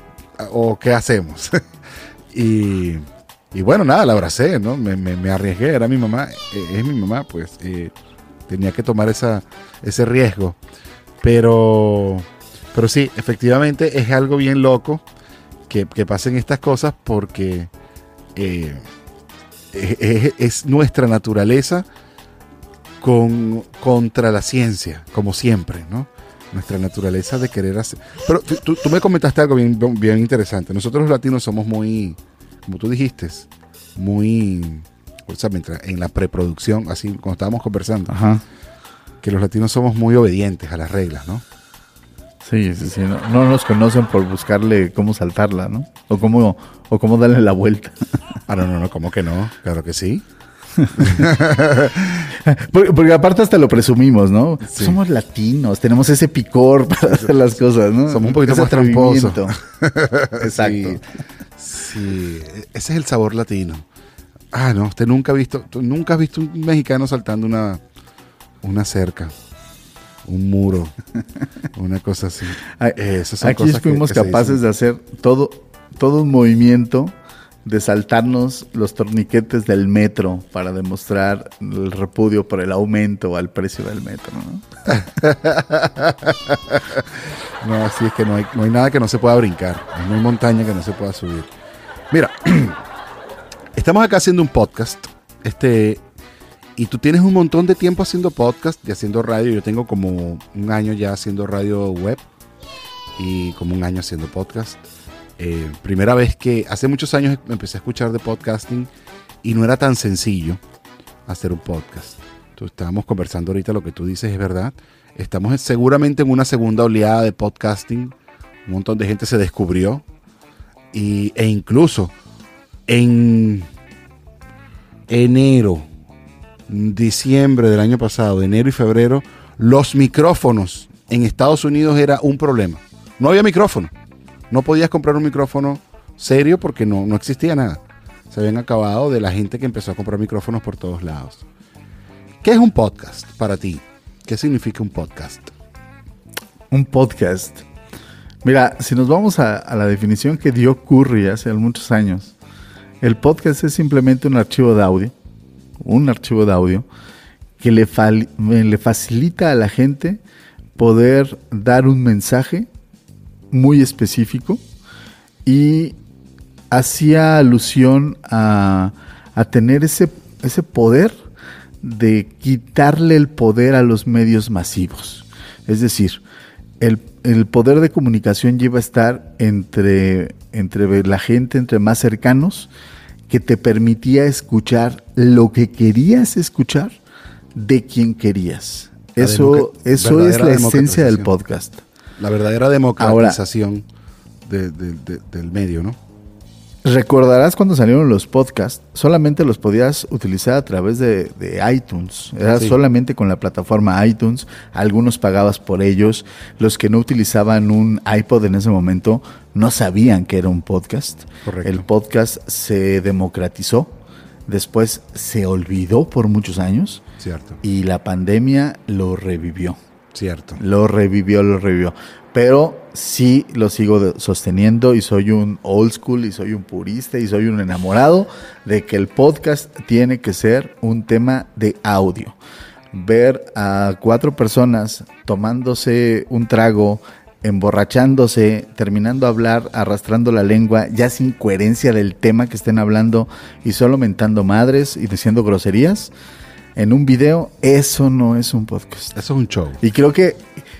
o qué hacemos. y, y bueno, nada, la abracé, ¿no? Me, me- me arriesgué, era mi mamá, eh, es mi mamá, pues eh, tenía que tomar esa, ese riesgo. Pero, pero sí, efectivamente es algo bien loco que, que pasen estas cosas porque eh, es, es- es nuestra naturaleza con, contra la ciencia, como siempre, ¿no? Nuestra naturaleza de querer hacer... Pero tú, tú- me comentaste algo bien, bien interesante. Nosotros los latinos somos muy, como tú dijiste, muy... O sea, mientras, en la preproducción, así cuando estábamos conversando, Ajá. Que los latinos somos muy obedientes a las reglas, ¿no? Sí, sí, sí. No, no nos conocen por buscarle cómo saltarla, ¿no? O cómo, o cómo darle la vuelta. Ah, no, no, no, ¿cómo que no? Claro que sí. Porque, porque aparte hasta lo presumimos, ¿no? Sí. Somos latinos, tenemos ese picor para hacer las cosas, ¿no? Somos un poquito Ese más tramposos. Exacto. Sí, sí, ese es el sabor latino. Ah, no, usted nunca ha visto, tú nunca has visto un mexicano saltando una, una cerca. un muro, una cosa así. Esas son Aquí fuimos capaces de hacer todo, todo un movimiento de saltarnos los torniquetes del metro para demostrar el repudio por el aumento al precio del metro. No, no así es que no hay, no hay nada que no se pueda brincar, no hay montaña que no se pueda subir. Mira, estamos acá haciendo un podcast, este, y tú tienes un montón de tiempo haciendo podcast y haciendo radio. Yo tengo como un año ya haciendo radio web y como un año haciendo podcast. Eh, primera vez que hace muchos años empecé a escuchar de podcasting y no era tan sencillo hacer un podcast. Entonces, estábamos conversando ahorita, lo que tú dices es verdad. Estamos seguramente en una segunda oleada de podcasting. Un montón de gente se descubrió. Y, e incluso en enero, diciembre del año pasado, enero y febrero, los micrófonos en Estados Unidos era un problema. No había micrófono. No podías comprar un micrófono serio porque no, no existía nada. Se habían acabado de la gente que empezó a comprar micrófonos por todos lados. ¿Qué es un podcast para ti? ¿Qué significa un podcast? Un podcast. Mira, si nos vamos a, la definición que dio Curry hace muchos años, el podcast es simplemente un archivo de audio, un archivo de audio que le, le facilita a la gente poder dar un mensaje muy específico y hacía alusión a, tener ese, ese poder de quitarle el poder a los medios masivos. Es decir, el, poder de comunicación lleva a estar entre, entre la gente, entre más cercanos, que te permitía escuchar lo que querías escuchar de quien querías. eso, eso es la esencia del podcast. La verdadera democratización del medio, ¿no? Recordarás cuando salieron los podcasts, solamente los podías utilizar a través de, iTunes. Era solamente con la plataforma iTunes. Algunos pagabas por ellos. Los que no utilizaban un iPod en ese momento no sabían que era un podcast. El podcast se democratizó. Después se olvidó por muchos años. Cierto. Y la pandemia lo revivió. Cierto. Lo revivió, lo revivió. Pero sí lo sigo sosteniendo y soy un old school y soy un purista y soy un enamorado de que el podcast tiene que ser un tema de audio. Ver a cuatro personas tomándose un trago, emborrachándose, terminando a hablar, arrastrando la lengua, ya sin coherencia del tema que estén hablando y solo mentando madres y diciendo groserías en un video, eso no es un podcast. Eso es un show. Y creo que,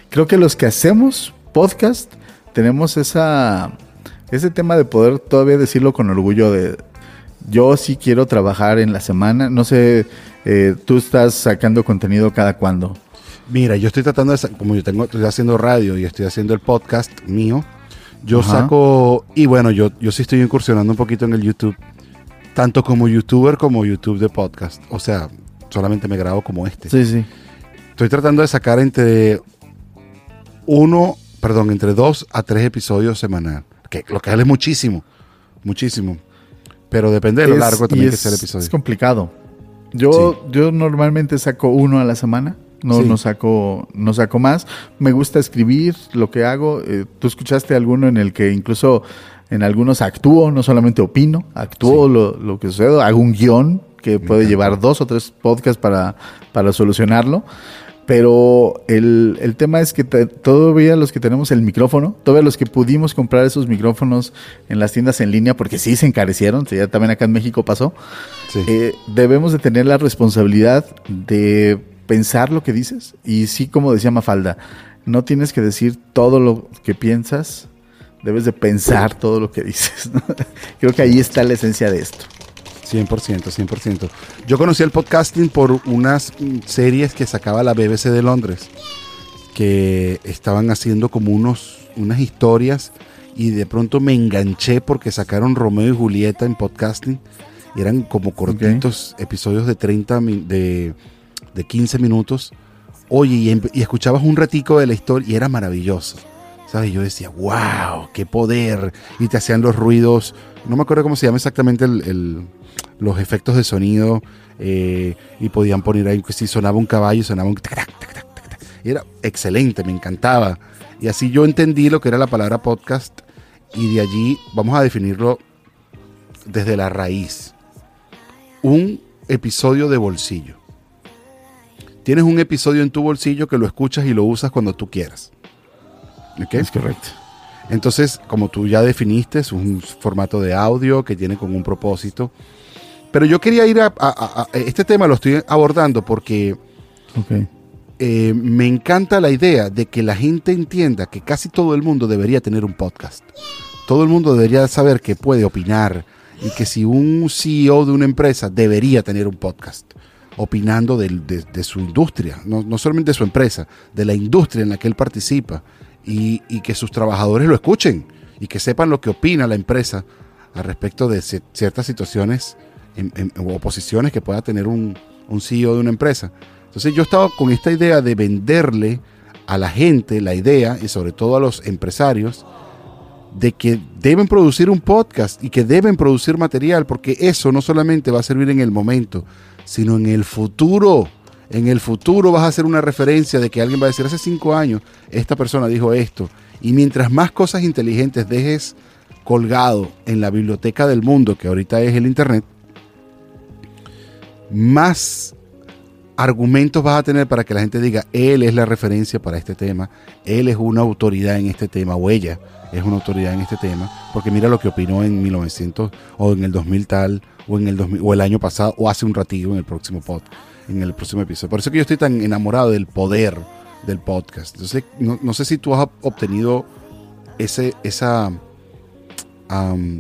creo que los que hacemos podcast tenemos esa, ese tema de poder todavía decirlo con orgullo de yo sí quiero trabajar en la semana. No sé, eh, tú estás sacando contenido cada cuándo. Mira, yo estoy tratando de, como yo tengo, estoy haciendo radio y estoy haciendo el podcast mío, yo saco, y bueno, yo, yo sí estoy incursionando un poquito en el YouTube, tanto como youtuber como YouTube de podcast. O sea, solamente me grabo como este. Sí, sí. Estoy tratando de sacar entre uno, perdón, entre dos a tres episodios semanal. Que lo que es muchísimo, muchísimo. Pero depende de lo largo también que sea el episodio. Es complicado. Yo, yo normalmente saco uno a la semana. No, no, saco, no saco más. Me gusta escribir lo que hago. Eh, Tú escuchaste alguno en el que incluso en algunos actúo, no solamente opino, actúo lo, lo, que sucede, hago un guion que puede llevar dos o tres podcasts para, para solucionarlo. Pero el, el tema es que todavía los que tenemos el micrófono, todavía los que pudimos comprar esos micrófonos en las tiendas en línea, porque sí se encarecieron, ya también acá en México pasó, eh, debemos de tener la responsabilidad de pensar lo que dices. Y sí, como decía Mafalda, no tienes que decir todo lo que piensas, debes de pensar todo lo que dices. Creo que ahí está la esencia de esto. 100%, 100%. Yo conocí el podcasting por unas series que sacaba la BBC de Londres, que estaban haciendo como unos, unas historias y de pronto me enganché porque sacaron Romeo y Julieta en podcasting. Y eran como cortitos episodios de 30, de, de 15 minutos. Oye, y, y, escuchabas un ratico de la historia y era maravilloso. ¿Sabes? Yo decía, wow, qué poder. Y te hacían los ruidos. No me acuerdo cómo se llama exactamente el los efectos de sonido eh, y podían poner ahí que si sonaba un caballo, sonaba un... Y era excelente, me encantaba. Y así yo entendí lo que era la palabra podcast y de allí vamos a definirlo desde la raíz. Un episodio de bolsillo. Tienes un episodio en tu bolsillo que lo escuchas y lo usas cuando tú quieras. ¿Ok? Es correcto. Entonces, como tú ya definiste, es un formato de audio que tiene con un propósito. Pero yo quería ir a, este tema, lo estoy abordando porque eh, me encanta la idea de que la gente entienda que casi todo el mundo debería tener un podcast. Todo el mundo debería saber que puede opinar y que si un CEO de una empresa debería tener un podcast opinando de, su industria, no, no, solamente de su empresa, de la industria en la que él participa y, que sus trabajadores lo escuchen y que sepan lo que opina la empresa al respecto de ciertas situaciones o oposiciones que pueda tener un, un CEO de una empresa. Entonces yo estaba con esta idea de venderle a la gente la idea y sobre todo a los empresarios de que deben producir un podcast y que deben producir material, porque eso no solamente va a servir en el momento, sino en el futuro. En el futuro vas a hacer una referencia de que alguien va a decir, hace cinco años esta persona dijo esto. Y mientras más cosas inteligentes dejes colgado en la biblioteca del mundo, que ahorita es el Internet, más argumentos vas a tener para que la gente diga, él es la referencia para este tema, él es una autoridad en este tema, o ella es una autoridad en este tema, porque mira lo que opinó en 1900 o en el 2000 tal, o en el 2000, o el año pasado, o hace un ratito en el próximo pod, en el próximo episodio. Por eso que yo estoy tan enamorado del poder del podcast. Entonces, no, sé si tú has obtenido ese, esa,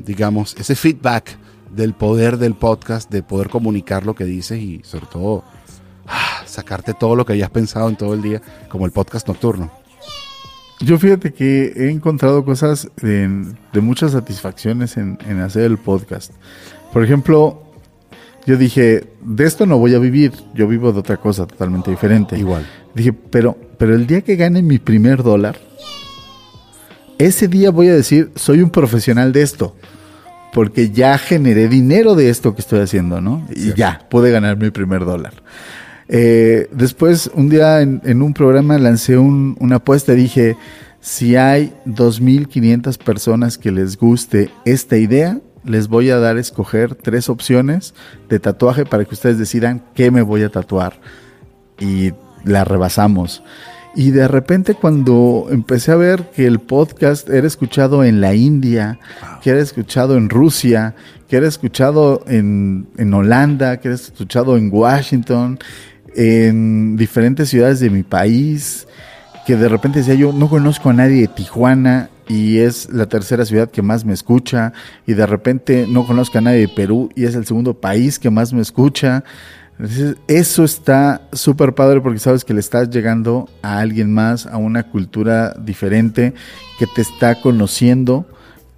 digamos, ese feedback del poder del podcast, de poder comunicar lo que dices y sobre todo ah, sacarte todo lo que hayas pensado en todo el día, como el podcast nocturno. Yo fíjate que he encontrado cosas de, muchas satisfacciones en, hacer el podcast. Por ejemplo, yo dije, de esto no voy a vivir, yo vivo de otra cosa totalmente diferente. Igual. Dije, pero, pero el día que gane mi primer dólar, ese día voy a decir, soy un profesional de esto, porque ya generé dinero de esto que estoy haciendo, ¿no? Y ya, pude ganar mi primer dólar. Eh, después, un día en, un programa lancé una apuesta. Dije, si hay 2.500 personas que les guste esta idea, les voy a dar a escoger tres opciones de tatuaje para que ustedes decidan qué me voy a tatuar. Y la rebasamos. Y de repente cuando empecé a ver que el podcast era escuchado en la India, que era escuchado en Rusia, que era escuchado en, en Holanda, que era escuchado en Washington, en diferentes ciudades de mi país, que de repente decía yo, no conozco a nadie de Tijuana y es la tercera ciudad que más me escucha, y de repente no conozco a nadie de Perú y es el segundo país que más me escucha. Eso está súper padre porque sabes que le estás llegando a alguien más, a una cultura diferente, que te está conociendo,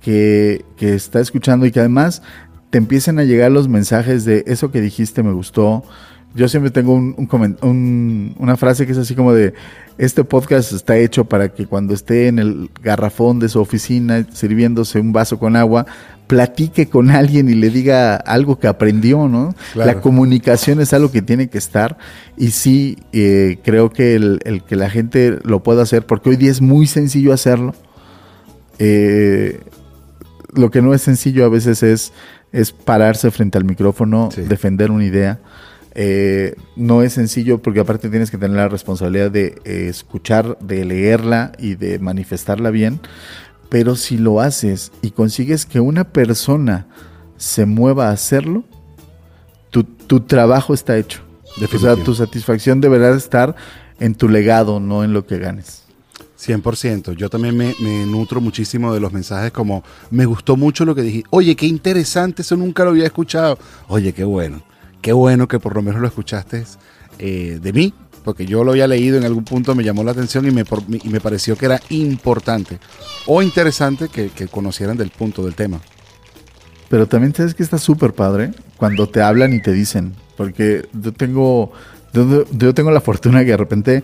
que, que está escuchando y que además te empiecen a llegar los mensajes de eso que dijiste me gustó, yo siempre tengo un, una frase que es así como de, este podcast está hecho para que cuando esté en el garrafón de su oficina sirviéndose un vaso con agua, platique con alguien y le diga algo que aprendió, ¿no? La comunicación es algo que tiene que estar y sí, eh, creo que el, que la gente lo pueda hacer, porque hoy día es muy sencillo hacerlo. Eh, lo que no es sencillo a veces es, es pararse frente al micrófono, defender una idea. Eh, no es sencillo porque aparte tienes que tener la responsabilidad de eh, escuchar, de leerla y de manifestarla bien. Pero si lo haces y consigues que una persona se mueva a hacerlo, tu, trabajo está hecho. O sea, tu satisfacción deberá estar en tu legado, no en lo que ganes. 100%. Yo también me, me, nutro muchísimo de los mensajes como, me gustó mucho lo que dije, oye, qué interesante, eso nunca lo había escuchado. Oye, qué bueno qué bueno que por lo menos lo escuchaste eh, de mí, porque yo lo había leído en algún punto, me llamó la atención y me, y me pareció que era importante o interesante que, conocieran del punto del tema. Pero también sabes que está súper padre cuando te hablan y te dicen, porque yo tengo, yo tengo la fortuna que de repente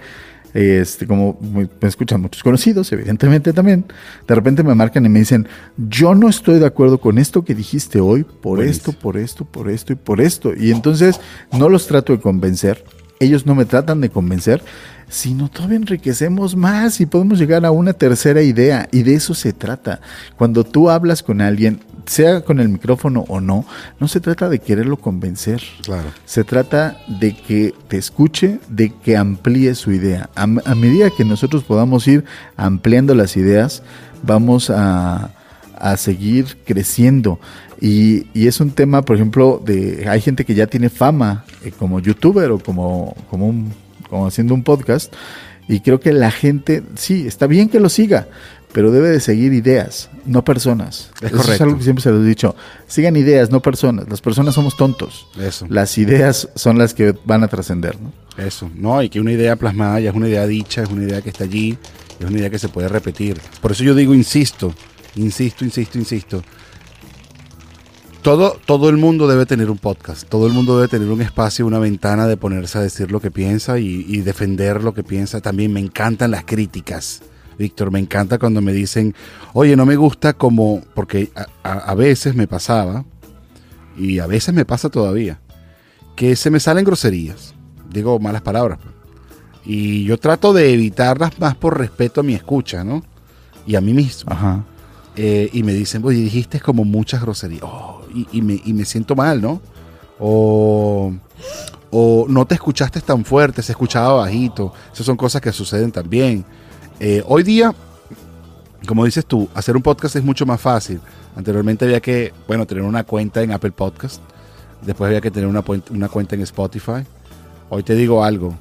este, como me escuchan muchos conocidos, evidentemente también, de repente me marcan y me dicen, yo no estoy de acuerdo con esto que dijiste hoy, por esto, por esto, por esto y por esto. Y entonces no los trato de convencer, ellos no me tratan de convencer, sino todavía enriquecemos más y podemos llegar a una tercera idea. Y de eso se trata. Cuando tú hablas con alguien, sea con el micrófono o no, no se trata de quererlo convencer. Claro. Se trata de que te escuche, de que amplíe su idea. A, a medida que nosotros podamos ir ampliando las ideas, vamos a, a seguir creciendo. Y, y, es un tema, por ejemplo, de hay gente que ya tiene fama eh, como youtuber o como, como, un, como haciendo un podcast. Y creo que la gente, sí, está bien que lo siga, pero debe de seguir ideas, no personas. Es Eso correcto. es algo que siempre se lo he dicho. Sigan ideas, no personas. Las personas somos tontos. Eso. Las ideas son las que van a trascender, ¿no? Eso, no, y que una idea plasmada ya es una idea dicha, es una idea que está allí, es una idea que se puede repetir. Por eso yo digo, insisto, insisto, insisto, insisto. Todo, todo el mundo debe tener un podcast, todo el mundo debe tener un espacio, una ventana de ponerse a decir lo que piensa y, y defender lo que piensa. También me encantan las críticas, Víctor, me encanta cuando me dicen, oye, no me gusta como, porque a, a- a veces me pasaba, y a veces me pasa todavía, que se me salen groserías, digo malas palabras. pues. Y yo trato de evitarlas más por respeto a mi escucha, ¿no? Y a mí mismo. Ajá. Eh, y me dicen, oye, dijiste como muchas groserías. Oh, y, me, y me siento mal, ¿no? O, o no te escuchaste tan fuerte, se escuchaba bajito. Esas son cosas que suceden también. Eh, hoy día, como dices tú, hacer un podcast es mucho más fácil. Anteriormente había que, bueno, tener una cuenta en Apple Podcast. Después había que tener una, una cuenta en Spotify. Hoy te digo algo.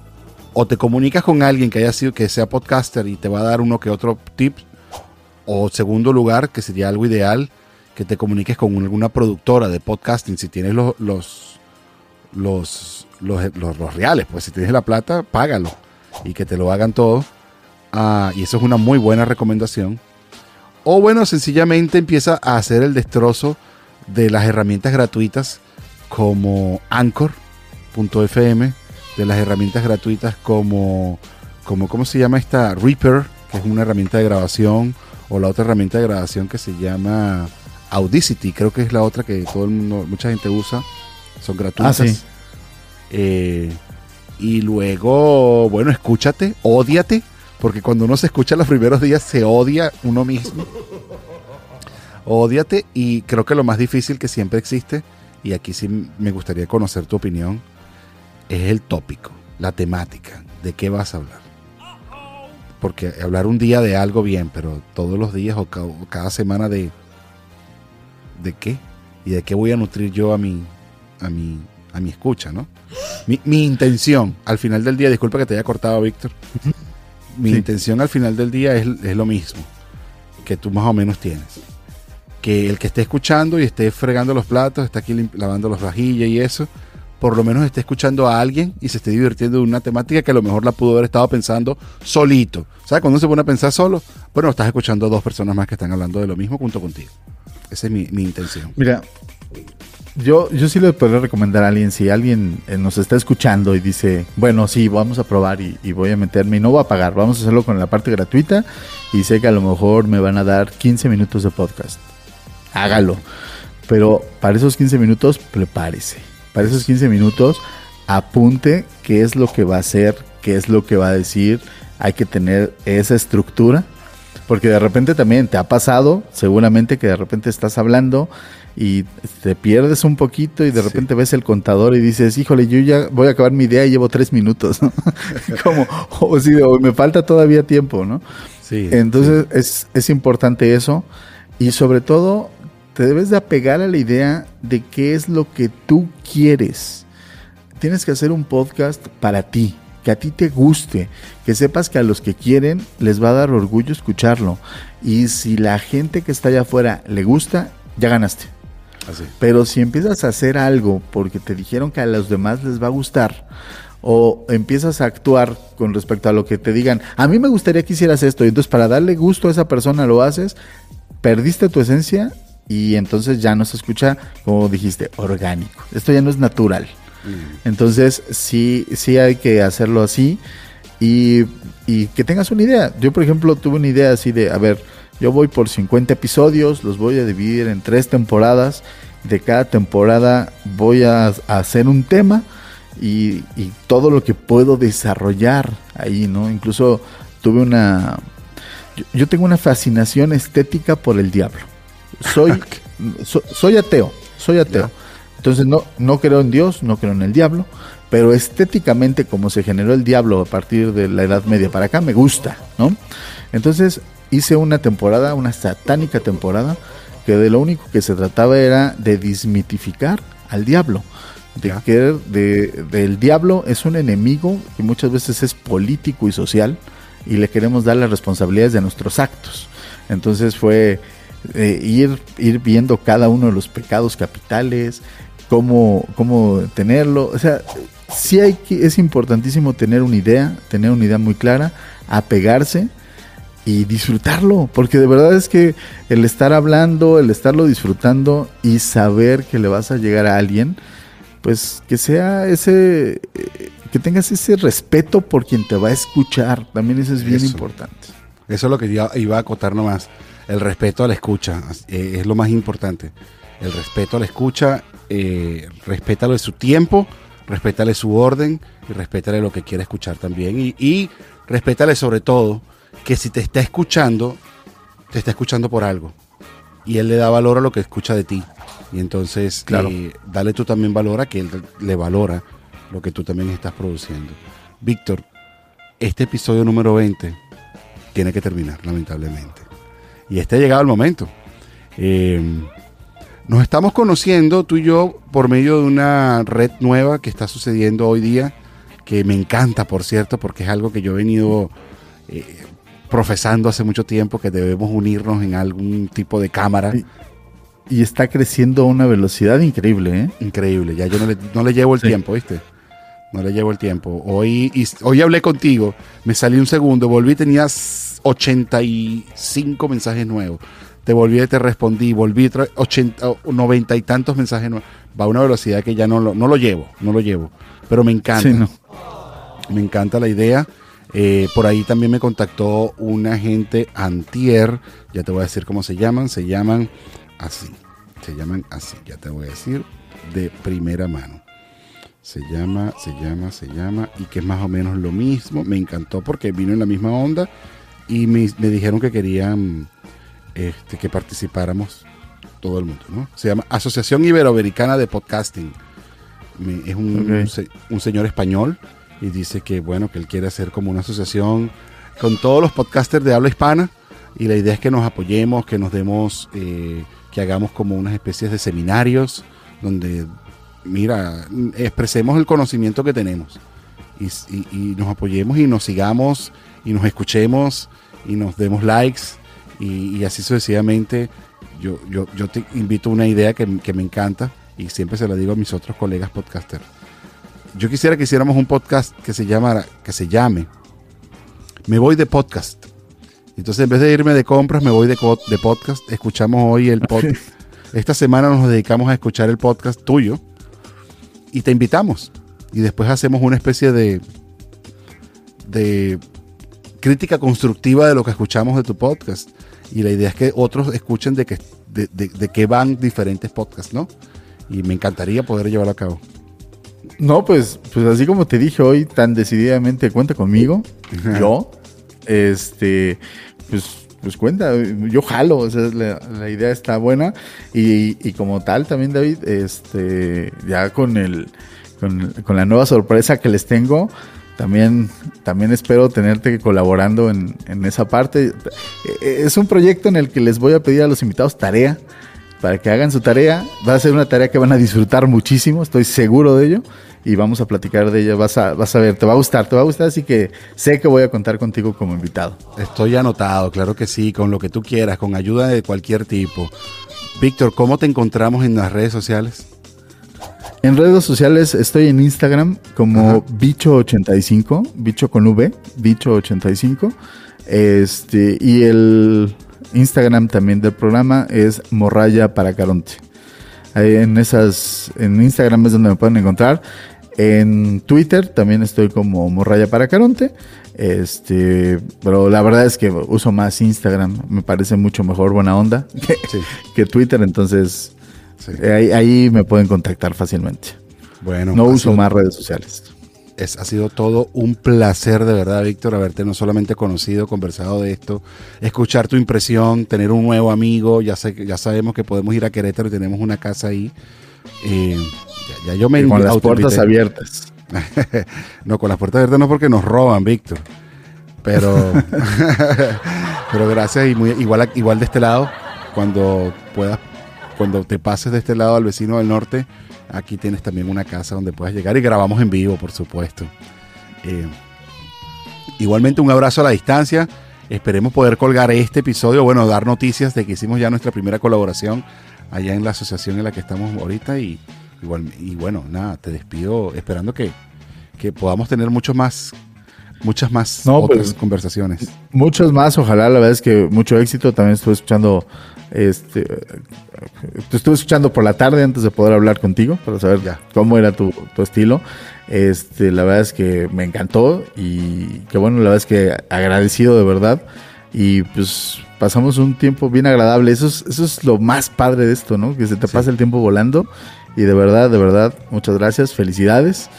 O te comunicas con alguien que haya sido, que sea podcaster y te va a dar uno que otro tip. O segundo lugar, que sería algo ideal, que te comuniques con alguna productora de podcasting. Si tienes los, los, los, los, reales, pues si tienes la plata, págalo. Y que te lo hagan todo. Ah, y eso es una muy buena recomendación. O bueno, sencillamente empieza a hacer el destrozo de las herramientas gratuitas como Anchor.fm, de las herramientas gratuitas como, como, ¿cómo se llama esta? Reaper, que es una herramienta de grabación, o la otra herramienta de grabación que se llama Audacity, creo que es la otra que todo el mundo, mucha gente usa, son gratuitas. Ah, sí. Eh, y luego, bueno, escúchate, ódiate, porque cuando uno se escucha los primeros días se odia uno mismo. Ódiate y creo que lo más difícil que siempre existe, y aquí sí me gustaría conocer tu opinión, es el tópico, la temática, de qué vas a hablar. Porque hablar un día de algo bien, pero todos los días o cada semana de de qué y de qué voy a nutrir yo a mi a mi a mi escucha, ¿no? Mi, mi intención al final del día, disculpa que te haya cortado, Víctor. Mi Sí. intención al final del día es, es lo mismo que tú más o menos tienes. Que el que esté escuchando y esté fregando los platos, está aquí lavando los vajillas y eso, por lo menos esté escuchando a alguien y se esté divirtiendo de una temática que a lo mejor la pudo haber estado pensando solito. ¿Sabes? Cuando uno se pone a pensar solo, bueno, estás escuchando a dos personas más que están hablando de lo mismo junto contigo. Esa es mi, mi intención. Mira, yo, yo sí le podría recomendar a alguien, si alguien eh, nos está escuchando y dice, bueno, sí, vamos a probar y, y voy a meterme y no voy a pagar, vamos a hacerlo con la parte gratuita y sé que a lo mejor me van a dar 15 minutos de podcast. Hágalo. Pero para esos 15 minutos, prepárese. Para esos 15 minutos, apunte qué es lo que va a hacer, qué es lo que va a decir. Hay que tener esa estructura porque de repente también te ha pasado, seguramente que de repente estás hablando y te pierdes un poquito y de Sí. repente ves el contador y dices, híjole, yo ya voy a acabar mi idea y llevo tres minutos. ¿no? Como, o sí, o me falta todavía tiempo, ¿no? Sí. Entonces es, es importante eso y sobre todo te debes de apegar a la idea de qué es lo que tú quieres. Tienes que hacer un podcast para ti, que a ti te guste, que sepas que a los que quieren les va a dar orgullo escucharlo. Y si la gente que está allá afuera le gusta, ya ganaste. Así. Pero si empiezas a hacer algo porque te dijeron que a los demás les va a gustar, o empiezas a actuar con respecto a lo que te digan, a mí me gustaría que hicieras esto, y entonces para darle gusto a esa persona lo haces, perdiste tu esencia y entonces ya no se escucha, como dijiste, orgánico. Esto ya no es natural. Entonces sí, sí hay que hacerlo así y, y que tengas una idea. Yo, por ejemplo, tuve una idea así de, a ver, yo voy por 50 episodios, los voy a dividir en tres temporadas. De cada temporada voy a, a hacer un tema y, todo lo que puedo desarrollar ahí, ¿no? Incluso tuve una... Yo, tengo una fascinación estética por el diablo. Soy, soy ateo, soy ateo. Entonces no, no creo en Dios, no creo en el diablo, pero estéticamente como se generó el diablo a partir de la Edad Media para acá, me gusta, ¿no? Entonces hice una temporada, una satánica temporada, que de lo único que se trataba era de desmitificar al diablo de que de, del diablo es un enemigo que muchas veces es político y social y le queremos dar las responsabilidades de nuestros actos. Entonces fue eh, ir, ir viendo cada uno de los pecados capitales, cómo, cómo tenerlo. O sea, sí hay que, es importantísimo tener una idea, tener una idea muy clara, apegarse y disfrutarlo, porque de verdad es que el estar hablando, el estarlo disfrutando y saber que le vas a llegar a alguien, pues que sea ese, eh, que tengas ese respeto por quien te va a escuchar. También eso es bien importante. Eso es lo que yo iba a acotar nomás. El respeto a la escucha eh, es lo más importante. El respeto a la escucha, eh, respétalo de su tiempo, respétale su orden y respétale lo que quiere escuchar también. Y, y respétale sobre todo que si te está escuchando, te está escuchando por algo. Y él le da valor a lo que escucha de ti. Y entonces, claro. Eh, dale tú también valor a que él le valora lo que tú también estás produciendo. Víctor, este episodio número 20 tiene que terminar, lamentablemente. Y este ha llegado el momento. Eh, nos estamos conociendo tú y yo por medio de una red nueva que está sucediendo hoy día, que me encanta, por cierto, porque es algo que yo he venido eh, profesando hace mucho tiempo, que debemos unirnos en algún tipo de cámara y está creciendo a una velocidad increíble, ¿eh? Increíble, ya yo no le, llevo el tiempo, ¿viste? No le llevo el tiempo. Hoy, hoy hablé contigo, me salí un segundo, volví, tenías 85 mensajes nuevos. Te volví, te respondí, volví 80, 90 y tantos mensajes nuevos. Va a una velocidad que ya no lo, no lo llevo, no lo llevo. Pero me encanta. Me encanta la idea. Eh, por ahí también me contactó una gente antier, ya te voy a decir cómo se llaman, se llaman así. Se llaman así, ya te voy a decir, de primera mano. Se llama, se llama, se llama, y que es más o menos lo mismo. Me encantó porque vino en la misma onda y me, dijeron que querían este, que participáramos todo el mundo, ¿no? Se llama Asociación Iberoamericana de Podcasting. es un, un, señor español y dice que, bueno, que él quiere hacer como una asociación con todos los podcasters de habla hispana y la idea es que nos apoyemos, que nos demos... Eh, que hagamos como unas especies de seminarios donde, mira, expresemos el conocimiento que tenemos y, nos apoyemos y nos sigamos y nos escuchemos y nos demos likes y, así sucesivamente. Yo, yo, yo te invito a una idea que, que me encanta y siempre se la digo a mis otros colegas podcasters. Yo quisiera que hiciéramos un podcast que se llamara, que se llame Me voy de podcast entonces, en vez de irme de compras, me voy de, de podcast. Escuchamos hoy el podcast. Esta semana nos dedicamos a escuchar el podcast tuyo y te invitamos. Y después hacemos una especie de, de crítica constructiva de lo que escuchamos de tu podcast. Y la idea es que otros escuchen de, que, de, qué van diferentes podcasts, ¿no? Y me encantaría poder llevarlo a cabo. No, pues, pues así como te dije hoy, tan decididamente cuenta conmigo. Yo, este, pues, pues cuenta, yo jalo, o sea, la, idea está buena y, como tal también David, este, ya con el, con, la nueva sorpresa que les tengo, también, también espero tenerte colaborando en, en, esa parte. Es un proyecto en el que les voy a pedir a los invitados tarea, para que hagan su tarea. Va a ser una tarea que van a disfrutar muchísimo, estoy seguro de ello y vamos a platicar de ella. Vas a, vas a ver, te va a gustar, te va a gustar, así que sé que voy a contar contigo como invitado. Estoy anotado, claro que sí, con lo que tú quieras, con ayuda de cualquier tipo. Víctor, ¿cómo te encontramos en las redes sociales? En redes sociales estoy en Instagram como bicho85, bicho con V, bicho85. Este, y el Instagram también del programa es morraya para caronte. Ahí en esas, en Instagram es donde me pueden encontrar. En Twitter también estoy como Morraya para Caronte. Este, pero la verdad es que uso más Instagram. Me parece mucho mejor buena onda que, Twitter. Entonces, ahí, me pueden contactar fácilmente. Bueno, no uso más redes sociales. Es, ha sido todo un placer de verdad, Víctor, haberte no solamente conocido, conversado de esto, escuchar tu impresión, tener un nuevo amigo. Ya, sé, ya sabemos que podemos ir a Querétaro y tenemos una casa ahí. Eh, ya, yo me con las puertas abiertas. no, con las puertas abiertas no porque nos roban, Víctor. Pero, pero gracias y muy, igual, igual de este lado, cuando puedas, cuando te pases de este lado al vecino del norte, aquí tienes también una casa donde puedas llegar y grabamos en vivo, por supuesto. Eh, igualmente un abrazo a la distancia. Esperemos poder colgar este episodio, bueno, dar noticias de que hicimos ya nuestra primera colaboración allá en la asociación en la que estamos ahorita y, igual, y bueno, nada, te despido esperando que, que podamos tener mucho más muchas más otras pues, conversaciones. Muchas más, ojalá, la verdad es que mucho éxito. También estuve escuchando, este, te estuve escuchando por la tarde antes de poder hablar contigo para saber ya. cómo era tu, estilo. Este, la verdad es que me encantó y que bueno, la verdad es que agradecido de verdad. Y pues pasamos un tiempo bien agradable. Eso es, eso es lo más padre de esto, ¿no? Que se te pasa el tiempo volando. Y de verdad, de verdad, muchas gracias, felicidades.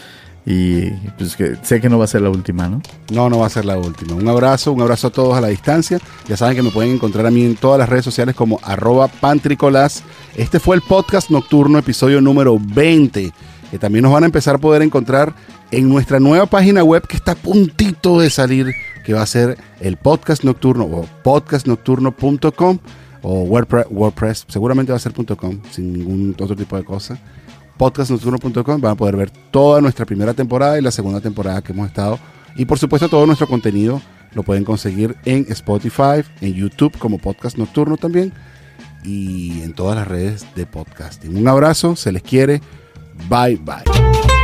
Y pues que sé que no va a ser la última, ¿no? No, no va a ser la última. Un abrazo, un abrazo a todos a la distancia. Ya saben que me pueden encontrar a mí en todas las redes sociales como arroba pantricolas. Este fue el podcast nocturno, episodio número 20, que también nos van a empezar a poder encontrar en nuestra nueva página web que está a puntito de salir, que va a ser el podcast nocturno o podcastnocturno.com o WordPress, WordPress, seguramente va a ser .com, sin ningún otro tipo de cosa podcastnocturno.com van a poder ver toda nuestra primera temporada y la segunda temporada que hemos estado. Y por supuesto todo nuestro contenido lo pueden conseguir en Spotify, en YouTube como Podcast Nocturno también y en todas las redes de podcasting. Un abrazo, se les quiere. Bye bye.